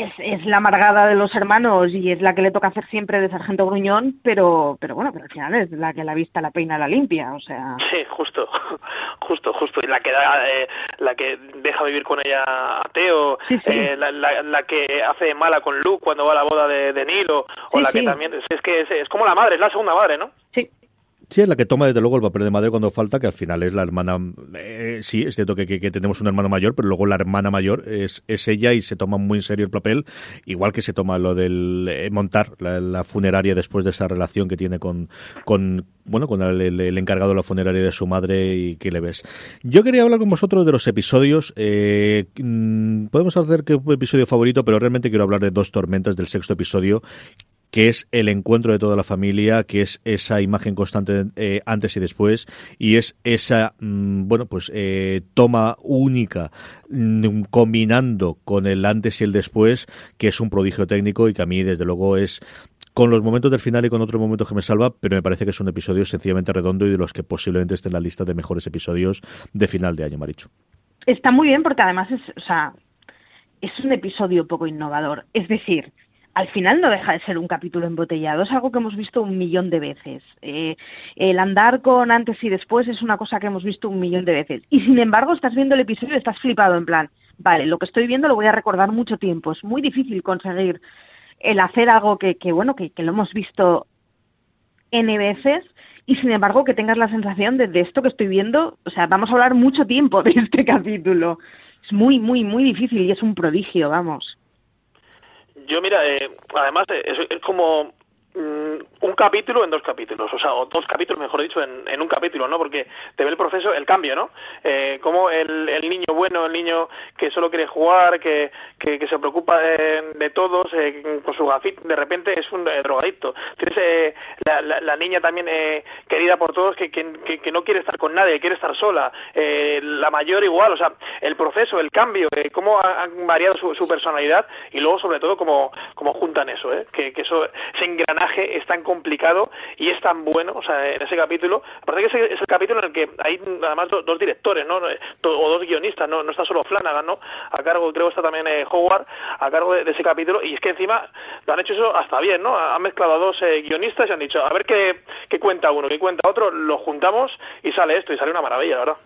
es, es la amargada de los hermanos y es la que le toca hacer siempre de sargento gruñón, pero, pero bueno, pero al final es la que la vista, la peina, la limpia, o sea. Sí, justo, [LAUGHS] justo, justo. Y la que da, eh, la que deja vivir con ella a Teo, sí, sí. Eh, la, la, la, que hace mala con Luke cuando va a la boda de, de Nilo, o sí, la que también, es que es, es como la madre, es la segunda madre, ¿no? Sí. Sí, es la que toma desde luego el papel de madre cuando falta, que al final es la hermana. Eh, sí, es cierto que, que, tenemos un hermano mayor, pero luego la hermana mayor es, es ella y se toma muy en serio el papel, igual que se toma lo del eh, montar la, funeraria después de esa relación que tiene con, con bueno, con el, encargado de la funeraria de su madre y que le ves. Yo quería hablar con vosotros de los episodios. Eh, podemos hacer que un episodio favorito, pero realmente quiero hablar de dos tormentas del sexto episodio que es el encuentro de toda la familia, que es esa imagen constante eh, antes y después, y es esa, mmm, bueno, pues eh, toma única, mmm, combinando con el antes y el después, que es un prodigio técnico y que a mí, desde luego, es con los momentos del final y con otros momentos que me salva, pero me parece que es un episodio sencillamente redondo y de los que posiblemente esté en la lista de mejores episodios de final de año, Maricho. Está muy bien porque además es, o sea, es un episodio poco innovador. Es decir, al final no deja de ser un capítulo embotellado, es algo que hemos visto un millón de veces. Eh, el andar con antes y después es una cosa que hemos visto un millón de veces. Y sin embargo, estás viendo el episodio y estás flipado en plan, vale, lo que estoy viendo lo voy a recordar mucho tiempo. Es muy difícil conseguir el hacer algo que, que bueno, que, que lo hemos visto N veces y sin embargo que tengas la sensación de, de esto que estoy viendo, o sea, vamos a hablar mucho tiempo de este [LAUGHS] capítulo. Es muy, muy, muy difícil y es un prodigio, vamos. Yo, mira, eh, además eh, es, como un capítulo en dos capítulos, o sea, o dos capítulos, mejor dicho, en, un capítulo, ¿no? Porque te ve el proceso, el cambio, ¿no? Eh, como el, el niño bueno, el niño que solo quiere jugar, que, que, que se preocupa de, todos, eh, con su gafit, de repente es un eh, drogadicto. Tienes eh, la, niña también querida por todos, que, que, que, no quiere estar con nadie, quiere estar sola. La mayor igual, o sea, el proceso, el cambio, cómo han variado su, personalidad y luego, sobre todo, cómo, cómo juntan eso, ¿eh? Que, que eso, ese engranaje personaje es tan complicado y es tan bueno, o sea, en ese capítulo, aparte que es el capítulo en el que hay además dos directores, ¿no? O dos guionistas, ¿no? No está solo Flanagan, ¿no? A cargo, creo que está también eh, Howard, a cargo de, ese capítulo, y es que encima lo han hecho eso hasta bien, ¿no? Han mezclado a dos eh, guionistas y han dicho, a ver qué, qué cuenta uno, qué cuenta otro, lo juntamos y sale esto, y sale una maravilla, ¿verdad?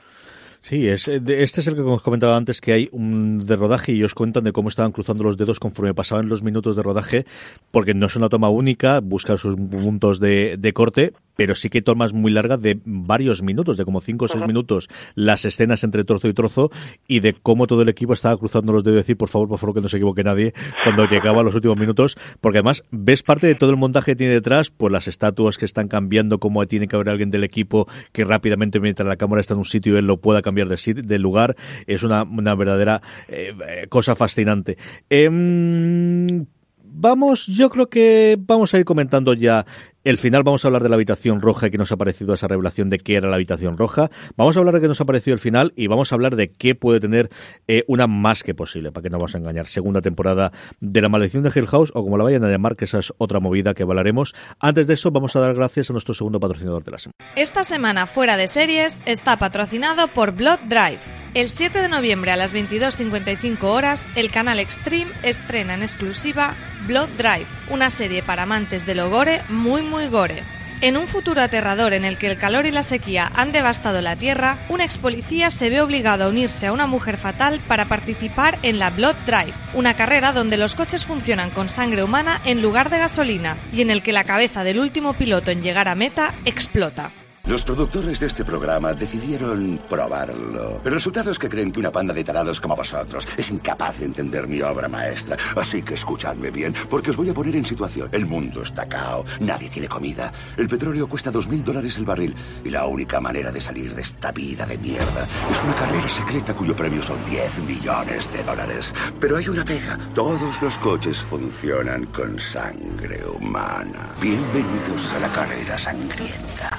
Sí, es, eh, este es el que os comentaba antes, que hay un de rodaje y os cuentan de cómo estaban cruzando los dedos conforme pasaban los minutos de rodaje, porque no es una toma única, buscan sus puntos de, de corte, pero sí que tomas muy largas de varios minutos, de como cinco o seis minutos, las escenas entre trozo y trozo y de cómo todo el equipo estaba cruzando los dedos y decir, por favor, por favor, que no se equivoque nadie cuando llegaba a los últimos minutos, porque además ves parte de todo el montaje que tiene detrás, pues las estatuas que están cambiando, cómo tiene que haber alguien del equipo que rápidamente, mientras la cámara está en un sitio, él lo pueda cambiar de, de lugar, es una, una verdadera eh, eh, cosa fascinante. Em, vamos, yo creo que vamos a ir comentando ya el final vamos a hablar de la habitación roja y que nos ha parecido esa revelación de qué era la habitación roja. Vamos a hablar de qué nos ha parecido el final y vamos a hablar de qué puede tener eh, una más que posible, para que no vamos a engañar, segunda temporada de La Maldición de Hill House o como la vayan a llamar, que esa es otra movida que hablaremos. Antes de eso, vamos a dar gracias a nuestro segundo patrocinador de la semana. Esta semana fuera de series está patrocinado por Blood Drive. El 7 de noviembre a las 22.55 horas, el canal Extreme estrena en exclusiva Blood Drive, una serie para amantes del gore muy muy gore. En un futuro aterrador en el que el calor y la sequía han devastado la Tierra, un ex policía se ve obligado a unirse a una mujer fatal para participar en la Blood Drive, una carrera donde los coches funcionan con sangre humana en lugar de gasolina y en el que la cabeza del último piloto en llegar a meta explota. Los productores de este programa decidieron probarlo. El resultado es que creen que una panda de tarados como vosotros es incapaz de entender mi obra maestra. Así que escuchadme bien, porque os voy a poner en situación. El mundo está cao, nadie tiene comida, el petróleo cuesta dos mil dólares el barril y la única manera de salir de esta vida de mierda es una carrera secreta cuyo premio son 10 millones de dólares. Pero hay una pega. Todos los coches funcionan con sangre humana. Bienvenidos a la carrera sangrienta.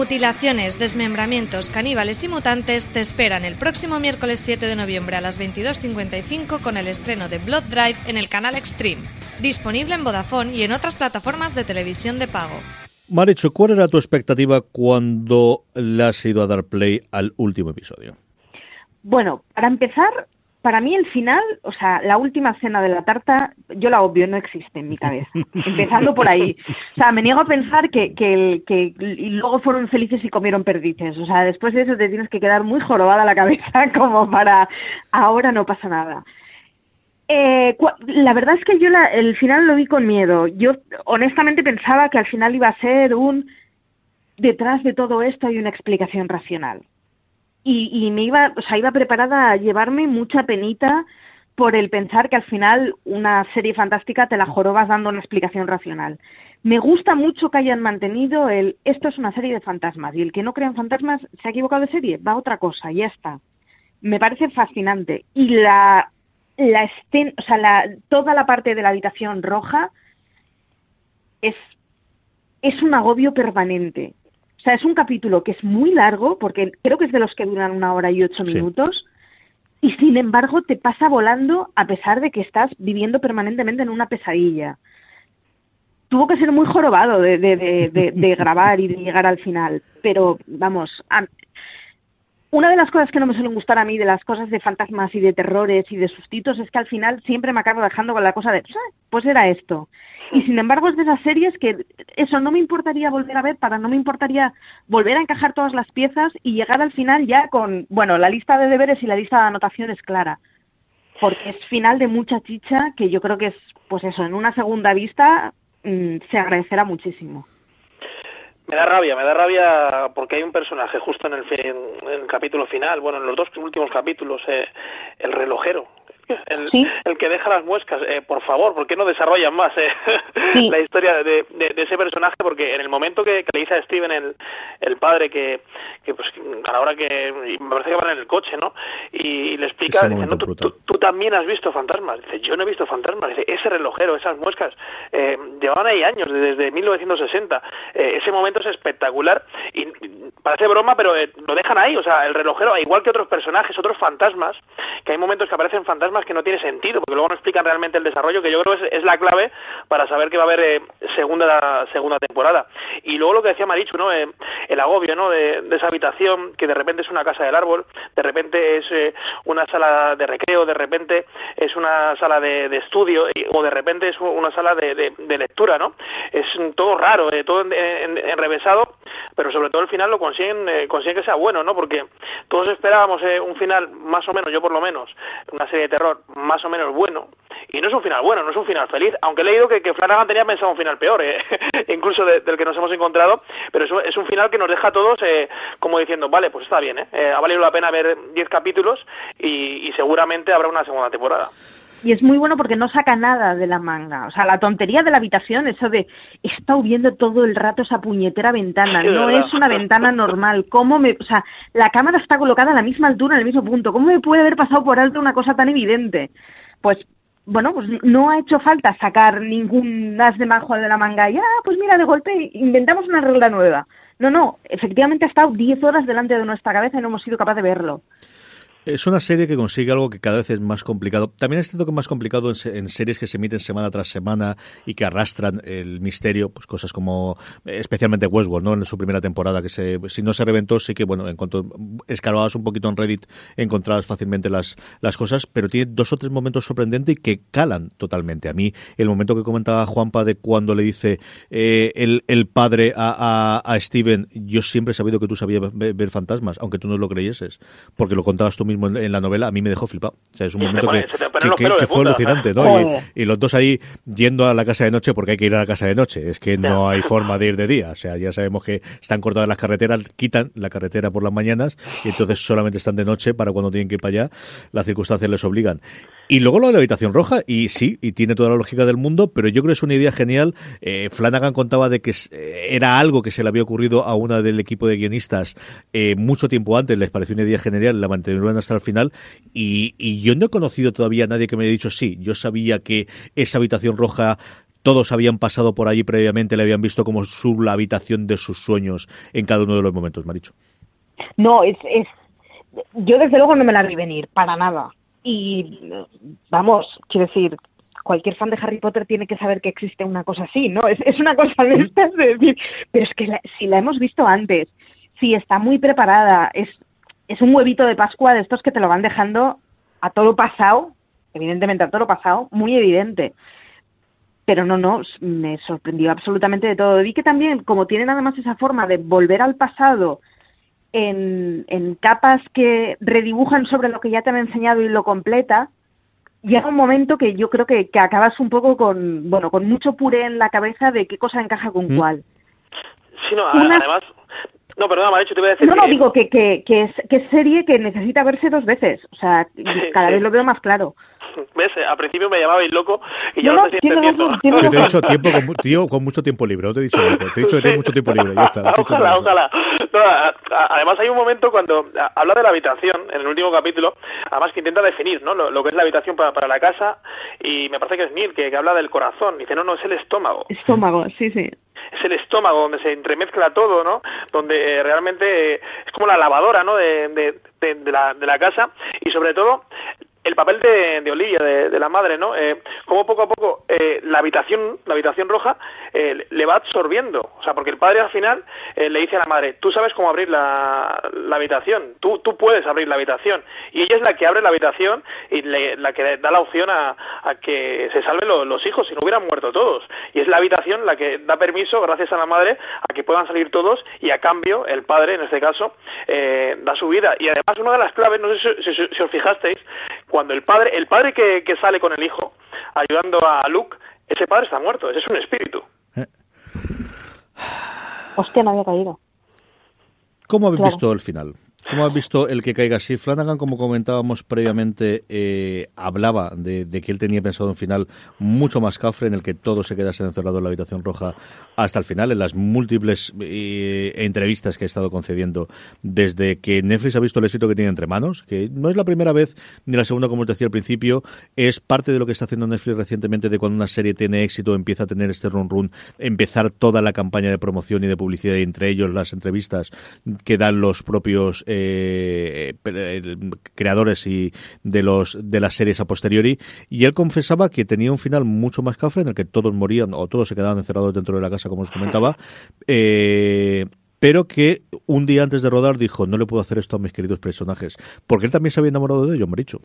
Mutilaciones, desmembramientos, caníbales y mutantes te esperan el próximo miércoles 7 de noviembre a las 22.55 con el estreno de Blood Drive en el canal Extreme, disponible en Vodafone y en otras plataformas de televisión de pago. Maricho, ¿cuál era tu expectativa cuando le has ido a dar play al último episodio? Bueno, para empezar, para mí el final, o sea, la última cena de la tarta, yo la obvio, no existe en mi cabeza. [LAUGHS] Empezando por ahí. O sea, me niego a pensar que, que, que y luego fueron felices y comieron perdices. O sea, después de eso te tienes que quedar muy jorobada la cabeza [LAUGHS] como para ahora no pasa nada. Eh, la verdad es que yo la, el final lo vi con miedo. Yo honestamente pensaba que al final iba a ser un detrás de todo esto hay una explicación racional y, y me iba, o sea, iba preparada a llevarme mucha penita por el pensar que al final una serie fantástica te la jorobas dando una explicación racional. Me gusta mucho que hayan mantenido el esto es una serie de fantasmas y el que no crea en fantasmas se ha equivocado de serie, va a otra cosa, ya está. Me parece fascinante y la la estén, o sea, la, toda la parte de la habitación roja es es un agobio permanente. O sea, es un capítulo que es muy largo, porque creo que es de los que duran una hora y ocho minutos, y sin embargo te pasa volando a pesar de que estás viviendo permanentemente en una pesadilla. Tuvo que ser muy jorobado de, de, de, [LAUGHS] grabar y de llegar al final, pero vamos, una de las cosas que no me suelen gustar a mí de las cosas de fantasmas y de terrores y de sustitos es que al final siempre me acabo dejando con la cosa de, pues era esto. Y sin embargo es de esas series que eso no me importaría volver a ver, para no me importaría volver a encajar todas las piezas y llegar al final ya con, bueno, la lista de deberes y la lista de anotaciones clara. Porque es final de mucha chicha que yo creo que es, pues eso, en una segunda vista mm, se agradecerá muchísimo. Me da rabia, me da rabia porque hay un personaje justo en el, en el capítulo final, bueno, en los dos últimos capítulos, eh, el relojero, el, que deja las muescas. Eh, por favor, ¿por qué no desarrollan más eh, [LAUGHS] la historia de, ese personaje? Porque en el momento que, le dice a Steven, el, el padre, que, que pues a la hora que me parece que van en el coche, ¿no? Y, le explica, dice, no, tú, también has visto fantasmas. Dice, yo no he visto fantasmas. Dice, ese relojero, esas muescas, eh, llevaban ahí años, desde 1960. Eh, ese momento es espectacular y parece broma, pero lo dejan ahí. O sea, el relojero, igual que otros personajes, otros fantasmas, que hay momentos que aparecen fantasmas que no tiene sentido, porque luego no explican realmente el desarrollo, que yo creo que es, la clave para saber que va a haber eh, segunda segunda temporada. Y luego lo que decía Marichu, ¿no? Eh, el agobio, ¿no? De, esa habitación, que de repente es una casa del árbol, de repente es eh, una sala de recreo, de repente es una sala de, estudio, o de repente es una sala de, lectura, ¿no? Es todo raro, todo enrevesado, pero sobre todo el final lo consiguen, consiguen que sea bueno, ¿no? Porque todos esperábamos un final más o menos, yo por lo menos, una serie de terror más o menos bueno, y no es un final bueno, no es un final feliz, aunque he leído que, que Flanagan tenía pensado un final peor, eh, [LAUGHS] incluso del que nos hemos encontrado, pero es, es un final que nos deja a todos eh, como diciendo, vale, pues está bien, eh, eh ha valido la pena ver 10 capítulos y, y seguramente habrá una segunda temporada. Y es muy bueno porque no saca nada de la manga. O sea, la tontería de la habitación, eso de he estado viendo todo el rato esa puñetera ventana, no es una ventana normal. ¿Cómo me, o sea, la cámara está colocada a la misma altura, en el mismo punto. ¿Cómo me puede haber pasado por alto una cosa tan evidente? Pues bueno, pues no ha hecho falta sacar ningún as de majo de la manga y, ah, pues mira, de golpe inventamos una regla nueva. No, no, efectivamente ha estado 10 horas delante de nuestra cabeza y no hemos sido capaces de verlo. Es una serie que consigue algo que cada vez es más complicado. También es cierto que es más complicado en, series que se emiten semana tras semana y que arrastran el misterio, pues cosas como especialmente Westworld, ¿no? En su primera temporada, que se, si no se reventó, sí que, bueno, en cuanto escarbabas un poquito en Reddit, encontrabas fácilmente las, las cosas, pero tiene dos o tres momentos sorprendentes y que calan totalmente. A mí, el momento que comentaba Juanpa de cuando le dice eh, el, el, padre a, a, Steven, yo siempre he sabido que tú sabías ver, ver fantasmas, aunque tú no lo creyeses, porque lo contabas tú mismo en, la novela, a mí me dejó flipado. O sea, es un momento que, fue alucinante, ¿no? [LAUGHS] Y, los dos ahí yendo a la casa de noche porque hay que ir a la casa de noche. Es que no hay forma de ir de día. O sea, ya sabemos que están cortadas las carreteras, quitan la carretera por las mañanas y entonces solamente están de noche para cuando tienen que ir para allá. Las circunstancias les obligan. Y luego lo de la habitación roja, y sí, y tiene toda la lógica del mundo, pero yo creo que es una idea genial. Eh, Flanagan contaba de que eh, era algo que se le había ocurrido a una del equipo de guionistas eh, mucho tiempo antes, les pareció una idea genial, la mantuvieron hasta el final, y, y yo no he conocido todavía a nadie que me haya dicho sí, yo sabía que esa habitación roja todos habían pasado por allí previamente, le habían visto como su, la habitación de sus sueños en cada uno de los momentos, Maricho. No, es, es, yo desde luego no me la vi venir, para nada. Y vamos, quiero decir, cualquier fan de Harry Potter tiene que saber que existe una cosa así, ¿no? Es, es una cosa de estas de decir, pero es que si la hemos visto antes, si está muy preparada, es, es un huevito de Pascua de estos que te lo van dejando a todo pasado, evidentemente a todo pasado, muy evidente. Pero no, no, me sorprendió absolutamente de todo. Vi que también, como tienen además esa forma de volver al pasado en, en capas que redibujan sobre lo que ya te han enseñado y lo completa, llega un momento que yo creo que, que, acabas un poco con, bueno, con mucho puré en la cabeza de qué cosa encaja con mm. cuál. Sí, no, además, no, perdona, Marichu, te voy a decir. No, no, digo que, que, que, es, que es serie que necesita verse dos veces. O sea, [LAUGHS] cada vez lo veo más claro. [LAUGHS] ¿Ves? Al principio me llamabais loco y ya no, lo estoy entendiendo. te he dicho tiempo con, tío, con mucho tiempo libre, no te he dicho loco. Te he dicho que tienes mucho tiempo libre, ya está. [LAUGHS] Ojalá, ojalá. además hay un momento cuando habla de la habitación, en el último capítulo, además que intenta definir ¿no? lo, que es la habitación para, para, la casa y me parece que es Neil, que, que habla del corazón. Dice, no, no, es el estómago. Estómago, sí, sí es el estómago donde se entremezcla todo, ¿no? Donde eh, realmente es como la lavadora, ¿no? De, de, de, la, de la casa y sobre todo el papel de, Olivia, de, la madre, ¿no? Eh, como poco a poco eh, la habitación, la habitación roja, eh, le va absorbiendo, o sea, porque el padre al final eh, le dice a la madre, tú sabes cómo abrir la, la habitación, tú, tú puedes abrir la habitación, y ella es la que abre la habitación y la que da la opción a, que se salven los hijos, si no hubieran muerto todos, y es la habitación la que da permiso, gracias a la madre, a que puedan salir todos, y a cambio, el padre, en este caso, da su vida, y además una de las claves, no sé si, si, si os fijasteis, cuando el padre, el padre que, que, sale con el hijo ayudando a Luke, ese padre está muerto, ese es un espíritu. Eh. Hostia, no había caído. ¿Cómo habéis visto el final? ¿Cómo has visto el que caiga así? Flanagan, como comentábamos previamente, eh, hablaba de, que él tenía pensado un final mucho más cafre en el que todos se quedasen encerrados en la habitación roja hasta el final, en las múltiples eh, entrevistas que ha estado concediendo desde que Netflix ha visto el éxito que tiene entre manos, que no es la primera vez ni la segunda, como os decía al principio, es parte de lo que está haciendo Netflix recientemente de cuando una serie tiene éxito, empieza a tener este run run, empezar toda la campaña de promoción y de publicidad y entre ellos las entrevistas que dan los propios eh, creadores y de los de las series a posteriori y él confesaba que tenía un final mucho más cafre en el que todos morían o todos se quedaban encerrados dentro de la casa como os comentaba [LAUGHS] eh, pero que un día antes de rodar dijo, no le puedo hacer esto a mis queridos personajes, porque él también se había enamorado de ellos, me dicho.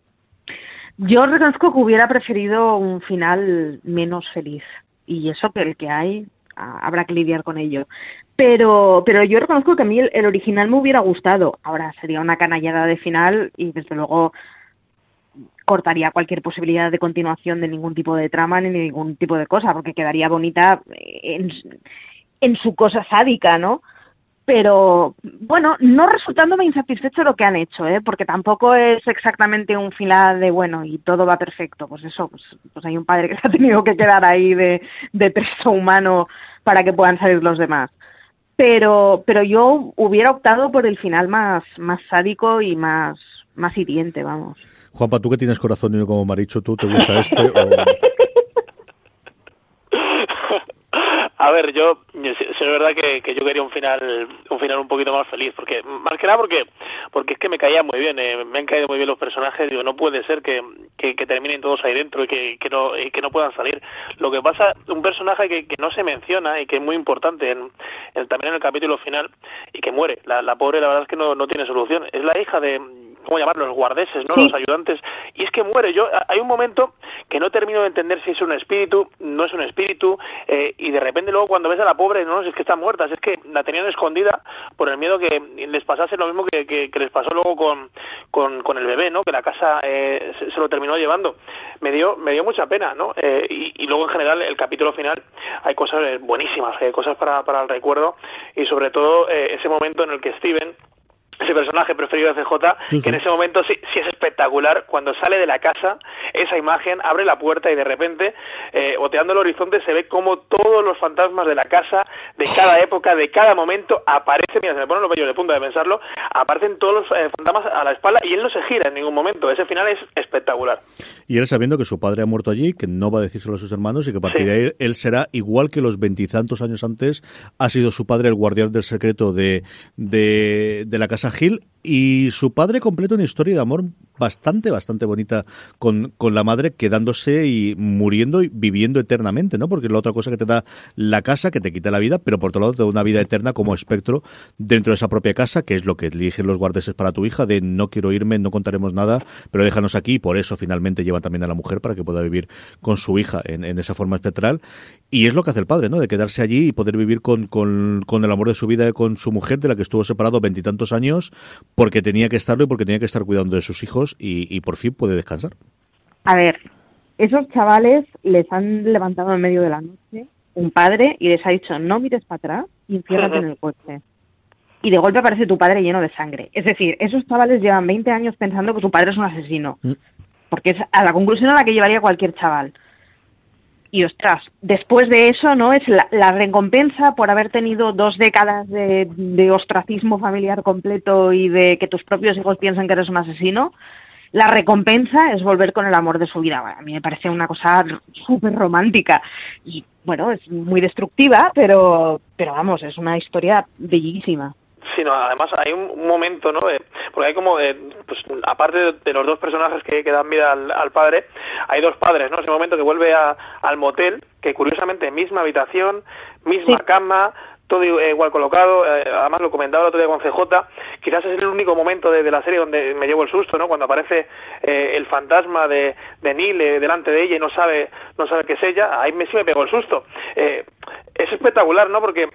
Yo reconozco que hubiera preferido un final menos feliz, y eso que el que hay habrá que lidiar con ello. Pero, pero yo reconozco que a mí el, original me hubiera gustado. Ahora sería una canallada de final y desde luego cortaría cualquier posibilidad de continuación de ningún tipo de trama ni ningún tipo de cosa, porque quedaría bonita en, su cosa sádica, ¿no? pero bueno, no resultándome insatisfecho lo que han hecho, ¿eh? porque tampoco es exactamente un final de bueno y todo va perfecto. Pues eso, pues, pues hay un padre que se ha tenido que quedar ahí de, de preso humano para que puedan salir los demás. Pero, pero yo hubiera optado por el final más, más sádico y más, más hiriente, vamos. Juanpa, tú que tienes corazón y como Maricho, ¿tú te gusta este? O... [LAUGHS] A ver, yo, es verdad que, que, yo quería un final, un final un poquito más feliz, porque más que nada porque, porque es que me caía muy bien, eh, me han caído muy bien los personajes, digo, no puede ser que, que, terminen todos ahí dentro y que, que no, y que no puedan salir. Lo que pasa, un personaje que, que no se menciona y que es muy importante en, también en el capítulo final y que muere, la, la pobre la verdad es que no, no tiene solución, es la hija de, ¿cómo llamarlo? Los guardeses, ¿no? Los ayudantes. Y es que muere. Yo, hay un momento que no termino de entender si es un espíritu, no es un espíritu, eh, y de repente luego cuando ves a la pobre, no, es que está muerta, es que la tenían escondida por el miedo que les pasase lo mismo que, que, les pasó luego con, con, con, el bebé, ¿no? Que la casa eh, se, lo terminó llevando. Me dio, me dio mucha pena, ¿no? Eh, y, y, luego en general el capítulo final hay cosas buenísimas, cosas para, para el recuerdo y sobre todo ese momento en el que Steven ese personaje preferido de CJ, que en ese momento sí, sí, es espectacular, cuando sale de la casa, esa imagen abre la puerta y de repente, eh, oteando el horizonte, se ve como todos los fantasmas de la casa, de cada [LAUGHS] época, de cada momento, aparecen, mira, se me ponen los vellos de punta de pensarlo, aparecen todos los eh, fantasmas a la espalda y él no se gira en ningún momento, ese final es espectacular. Y él sabiendo que su padre ha muerto allí, que no va a decírselo a sus hermanos y que a partir de ahí él será igual que los veintitantos años antes, ha sido su padre el guardián del secreto de, de, de la casa Gil y su padre completa una historia de amor bastante, bastante bonita con, con la madre quedándose y muriendo y viviendo eternamente, ¿no? Porque es la otra cosa que te da la casa, que te quita la vida, pero por otro lado te da una vida eterna como espectro dentro de esa propia casa, que es lo que eligen los guardeses para tu hija, de no quiero irme, no contaremos nada, pero déjanos aquí, y por eso finalmente llevan también a la mujer para que pueda vivir con su hija en, en esa forma espectral. Y es lo que hace el padre, ¿no? De quedarse allí y poder vivir con, con, con el amor de su vida con su mujer, de la que estuvo separado veintitantos años, porque tenía que estarlo y porque tenía que estar cuidando de sus hijos y, por fin puede descansar. A ver, esos chavales les han levantado en medio de la noche un padre y les ha dicho no mires para atrás y enciérrate en el coche. Y de golpe aparece tu padre lleno de sangre. Es decir, esos chavales llevan 20 años pensando que su padre es un asesino. Mm. Porque es a la conclusión a la que llevaría cualquier chaval y ostras, después de eso, ¿no? Es la, recompensa por haber tenido dos décadas de, ostracismo familiar completo y de que tus propios hijos piensan que eres un asesino. La recompensa es volver con el amor de su vida. a mí me parece una cosa súper romántica y, bueno, es muy destructiva, pero, pero vamos, es una historia bellísima sino además hay un, momento, ¿no? porque hay como, pues aparte de, los dos personajes que, que dan vida al, padre, hay dos padres, ¿no? Ese momento que vuelve a, al motel, que curiosamente misma habitación, misma cama, todo igual colocado, eh, además lo comentaba el otro día con CJ, quizás es el único momento de, la serie donde me llevo el susto, ¿no? Cuando aparece eh, el fantasma de, de Neil eh, delante de ella y no sabe, no sabe que es ella, ahí me, sí me pegó el susto. es espectacular, ¿no? Porque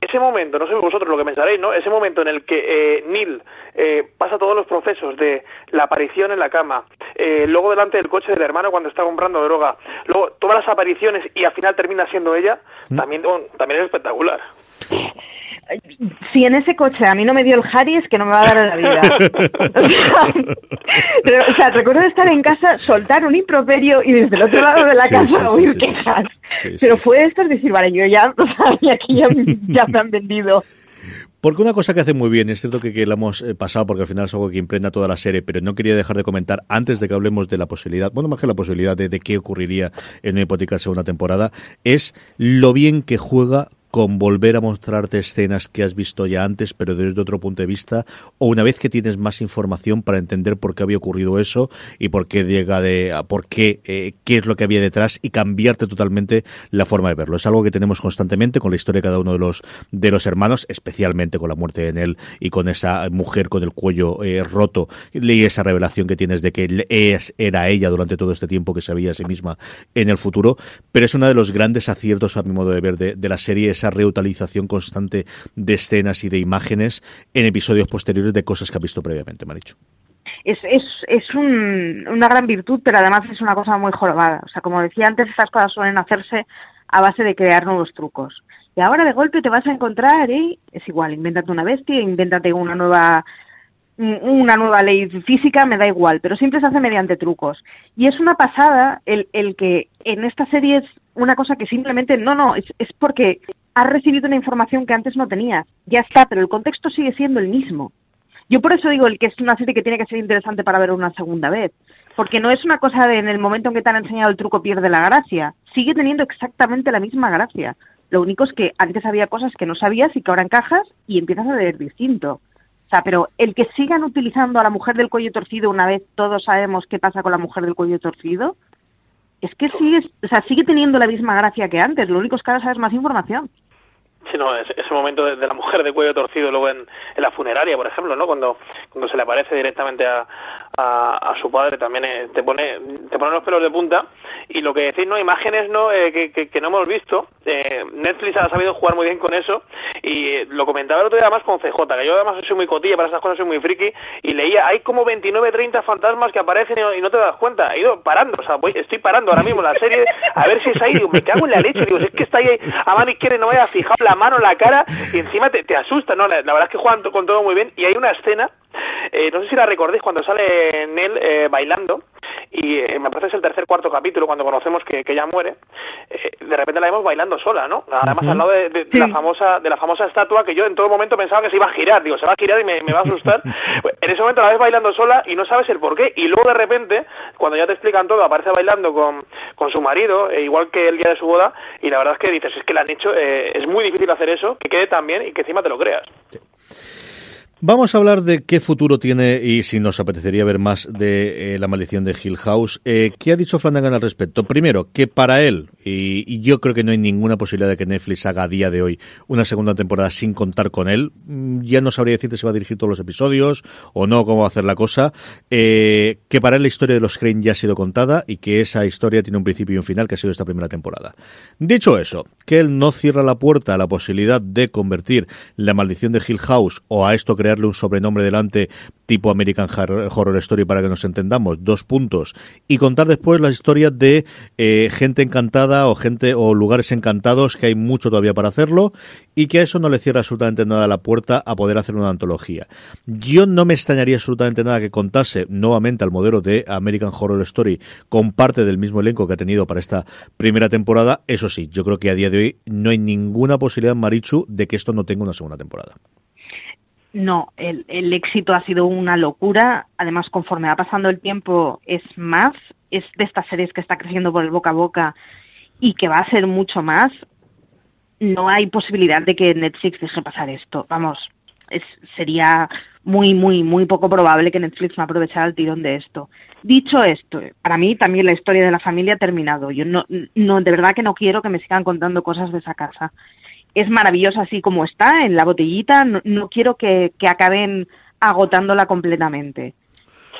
ese momento, no sé vosotros lo que pensaréis, ¿no? Ese momento en el que eh, Neil eh, pasa todos los procesos de la aparición en la cama, eh, luego delante del coche del hermano cuando está comprando droga, luego todas las apariciones y al final termina siendo ella, mm. también, también es espectacular si en ese coche a mí no me dio el Harris, que no me va a dar la vida. [LAUGHS] o, sea, recuerdo estar en casa, soltar un improperio y desde el otro lado de la casa oír quejas. Pero fue esto es decir, vale, yo ya, o sea, aquí ya, [LAUGHS] ya me han vendido. Porque una cosa que hace muy bien, es cierto que, que la hemos eh, pasado porque al final es algo que imprenda toda la serie, pero no quería dejar de comentar antes de que hablemos de la posibilidad, bueno, más que la posibilidad de, de qué ocurriría en una hipotética segunda temporada, es lo bien que juega con volver a mostrarte escenas que has visto ya antes, pero desde otro punto de vista, o una vez que tienes más información para entender por qué había ocurrido eso y por qué llega de, por qué, eh, qué es lo que había detrás y cambiarte totalmente la forma de verlo. Es algo que tenemos constantemente con la historia de cada uno de los de los hermanos, especialmente con la muerte de Nell y con esa mujer con el cuello eh, roto y esa revelación que tienes de que es, era ella durante todo este tiempo que sabía a sí misma en el futuro. Pero es uno de los grandes aciertos, a mi modo de ver, de, de la serie, esa reutilización constante de escenas y de imágenes en episodios posteriores de cosas que ha visto previamente, me ha dicho. Es, es, es un, una gran virtud, pero además es una cosa muy jorobada. O sea, como decía antes, estas cosas suelen hacerse a base de crear nuevos trucos. Y ahora de golpe te vas a encontrar, ¿eh? es igual, invéntate una bestia, invéntate una nueva una nueva ley física, me da igual, pero siempre se hace mediante trucos. Y es una pasada el, el que en esta serie es una cosa que simplemente, no, no, es, es porque has recibido una información que antes no tenías. Ya está, pero el contexto sigue siendo el mismo. Yo por eso digo el que es una serie que tiene que ser interesante para ver una segunda vez. Porque no es una cosa de en el momento en que te han enseñado el truco pierde la gracia. Sigue teniendo exactamente la misma gracia. Lo único es que antes había cosas que no sabías y que ahora encajas y empiezas a ver distinto. O sea, pero el que sigan utilizando a la mujer del cuello torcido una vez todos sabemos qué pasa con la mujer del cuello torcido, es que sigue, o sea, sigue teniendo la misma gracia que antes. Lo único es que ahora sabes más información. Sí, no, ese, momento de, la mujer de cuello torcido luego en, en, la funeraria, por ejemplo, ¿no? Cuando, cuando se le aparece directamente a, a, su padre también eh, te pone te pone los pelos de punta. Y lo que decís no imágenes no eh, que, no hemos visto. Eh, Netflix ha sabido jugar muy bien con eso. Y lo comentaba el otro día más con CJ que yo además soy muy cotilla para esas cosas soy muy friki. Y leía hay como 29 30 fantasmas que aparecen y no, te das cuenta. He ido parando o sea voy, estoy parando ahora mismo la serie a ver si es ahí. Digo me cago en la leche digo si es que está ahí a mano izquierda y no vaya a fijar la mano la cara y encima te, te asusta no la, la verdad es que juegan con todo muy bien. Y hay una escena eh, no sé si la recordéis cuando sale Nell eh, bailando y eh, me parece es el tercer cuarto capítulo cuando conocemos que, que ella muere eh, de repente la vemos bailando sola no además al lado de, la famosa de la famosa estatua que yo en todo momento pensaba que se iba a girar. Digo se va a girar y me, va a asustar. [LAUGHS] Pues, en ese momento la ves bailando sola y no sabes el por qué. Y luego de repente cuando ya te explican todo aparece bailando con, con su marido igual que el día de su boda y la verdad es que dices es que la han hecho es muy difícil hacer eso que quede tan bien y que encima te lo creas Vamos a hablar de qué futuro tiene y si nos apetecería ver más de eh, la maldición de Hill House. Eh, ¿Qué ha dicho Flanagan al respecto? Primero, que para él, y, yo creo que no hay ninguna posibilidad de que Netflix haga a día de hoy una segunda temporada sin contar con él. Mm, ya no sabría decirte si va a dirigir todos los episodios o no, cómo va a hacer la cosa. Eh, que para él la historia de los Crane ya ha sido contada y que esa historia tiene un principio y un final que ha sido esta primera temporada. Dicho eso, que él no cierra la puerta a la posibilidad de convertir la maldición de Hill House o a esto crearle un sobrenombre delante tipo American Horror Story para que nos entendamos, dos puntos, y contar después la historia de eh, gente encantada o gente o lugares encantados que hay mucho todavía para hacerlo y que a eso no le cierra absolutamente nada la puerta a poder hacer una antología. Yo no me extrañaría absolutamente nada que contase nuevamente al modelo de American Horror Story con parte del mismo elenco que ha tenido para esta primera temporada. Eso sí, yo creo que a día de hoy no hay ninguna posibilidad, Marichu, de que esto no tenga una segunda temporada. No, el, el éxito ha sido una locura. Además, conforme va pasando el tiempo, es más. Es de estas series que está creciendo por el boca a boca y que va a ser mucho más. No hay posibilidad de que Netflix deje pasar esto. Vamos, es, sería muy, muy, muy poco probable que Netflix no aprovechara el tirón de esto. Dicho esto, para mí también la historia de la familia ha terminado. Yo no, no, de verdad que no quiero que me sigan contando cosas de esa casa es maravillosa así como está, en la botellita, no, quiero que, acaben agotándola completamente.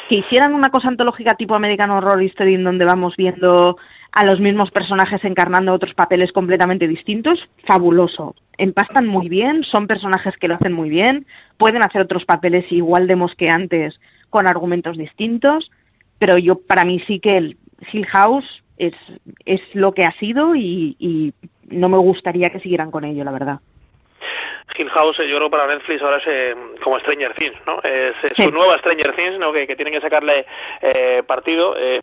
Que hicieran una cosa antológica tipo American Horror Story en donde vamos viendo a los mismos personajes encarnando otros papeles completamente distintos, fabuloso. Empastan muy bien, son personajes que lo hacen muy bien, pueden hacer otros papeles igual de mosqueantes con argumentos distintos, pero yo para mí sí que el Hill House es, es lo que ha sido y no me gustaría que siguieran con ello, la verdad. Hill House, yo creo para Netflix ahora es eh, como Stranger Things, ¿no? Es, su nueva Stranger Things, ¿no? Que, que tienen que sacarle eh, partido. Eh,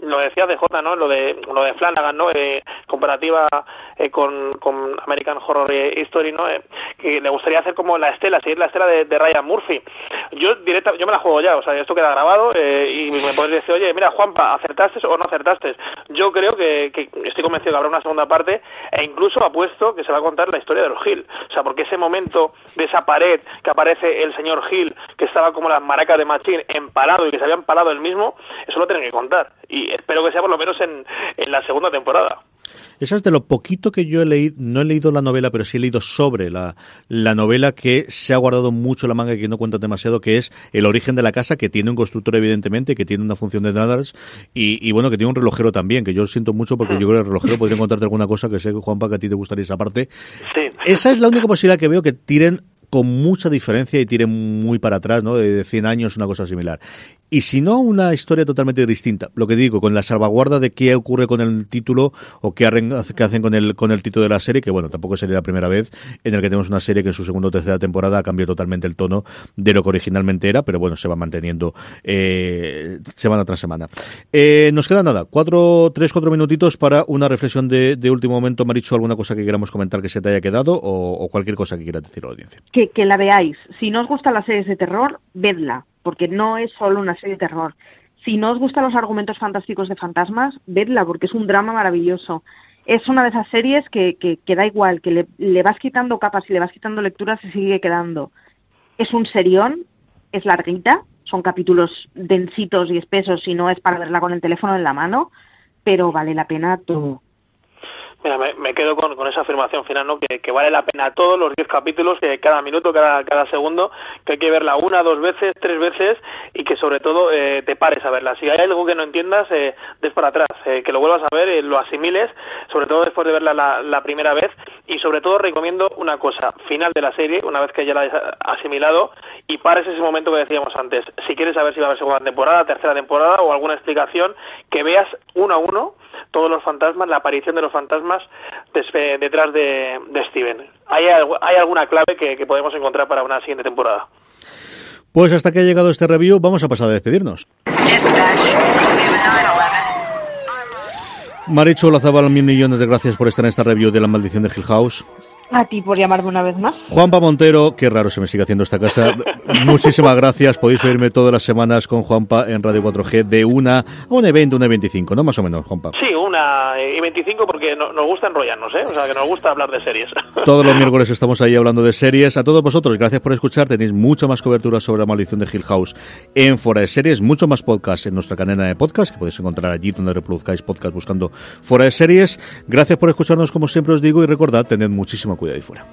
lo decía de J, ¿no? Lo de lo de Flanagan, ¿no? Eh, comparativa eh, con, con American Horror History, ¿no? Que le gustaría hacer como la estela, seguir la estela de, de Ryan Murphy. Yo directa, yo me la juego ya, o sea, esto queda grabado eh, y me podéis decir, oye, mira, Juanpa, ¿acertaste o no acertaste? Yo creo que, que estoy convencido que habrá una segunda parte e incluso apuesto que se va a contar la historia de los Hill. O sea, porque ese momento de esa pared que aparece el señor Hill, que estaba como las maracas de Machín, empalado y que se había empalado él mismo, eso lo tienen que contar. Y espero que sea por lo menos en, en la segunda temporada. Esa es de lo poquito que yo he leído, no he leído la novela, pero sí he leído sobre la, la novela que se ha guardado mucho la manga y que no cuenta demasiado, que es El origen de la casa, que tiene un constructor evidentemente, que tiene una función de nadars y, y bueno, que tiene un relojero también, que yo lo siento mucho porque yo creo que el relojero podría contarte alguna cosa que sé, Juanpa, que a ti te gustaría esa parte. Esa es la única posibilidad que veo que tiren con mucha diferencia y tiren muy para atrás, ¿no? De 100 años, una cosa similar. Y si no, una historia totalmente distinta. Lo que digo, con la salvaguarda de qué ocurre con el título o qué, hacen con el, con el título de la serie, que bueno, tampoco sería la primera vez en el que tenemos una serie que en su segunda o tercera temporada cambió totalmente el tono de lo que originalmente era, pero bueno, se va manteniendo eh, semana tras semana. Eh, nos queda nada, cuatro, tres, cuatro minutitos para una reflexión de, de último momento. Maricho, ¿alguna cosa que queramos comentar que se te haya quedado o, cualquier cosa que quieras decir a la audiencia? Que, que la veáis. Si no os gustan las series de terror, vedla porque no es solo una serie de terror. Si no os gustan los argumentos fantásticos de fantasmas, vedla, porque es un drama maravilloso. Es una de esas series que, que, da igual, que le, le, vas quitando capas y le vas quitando lecturas y sigue quedando. Es un serión, es larguita, son capítulos densitos y espesos y no es para verla con el teléfono en la mano, pero vale la pena todo. Mira, me, quedo con, esa afirmación final, ¿no? Que, que, vale la pena todos los 10 capítulos, que cada minuto, cada, cada segundo, que hay que verla una, dos veces, tres veces y que sobre todo eh, te pares a verla. Si hay algo que no entiendas, eh, des para atrás, eh, que lo vuelvas a ver, eh, lo asimiles, sobre todo después de verla la, la, primera vez y sobre todo recomiendo una cosa, final de la serie, una vez que ya la hayas asimilado y pares ese momento que decíamos antes. Si quieres saber si va a haber segunda temporada, tercera temporada o alguna explicación, que veas uno a uno todos los fantasmas, la aparición de los fantasmas detrás de, Steven. ¿Hay, ¿Hay, alguna clave que, que podemos encontrar para una siguiente temporada? Pues hasta que ha llegado este review, vamos a pasar a despedirnos. Maricho Lazabal, mil millones de gracias por estar en esta review de La Maldición de Hill House. A ti por llamarme una vez más. Juanpa Montero, qué raro se me sigue haciendo esta casa. [LAUGHS] Muchísimas gracias. Podéis oírme todas las semanas con Juanpa en Radio 4G de una a un evento, una y 25, ¿no? Más o menos, Juanpa. Sí, una y 25 porque no, nos gusta enrollarnos, ¿eh? O sea, que nos gusta hablar de series. [LAUGHS] Todos los miércoles estamos ahí hablando de series. A todos vosotros, gracias por escuchar. Tenéis mucha más cobertura sobre la maldición de Hill House en Fora de Series, mucho más podcast en nuestra cadena de podcast, que podéis encontrar allí donde reproduzcáis podcast buscando Fora de Series. Gracias por escucharnos, como siempre os digo, y recordad, tened muchísimo cuidado ahí fuera.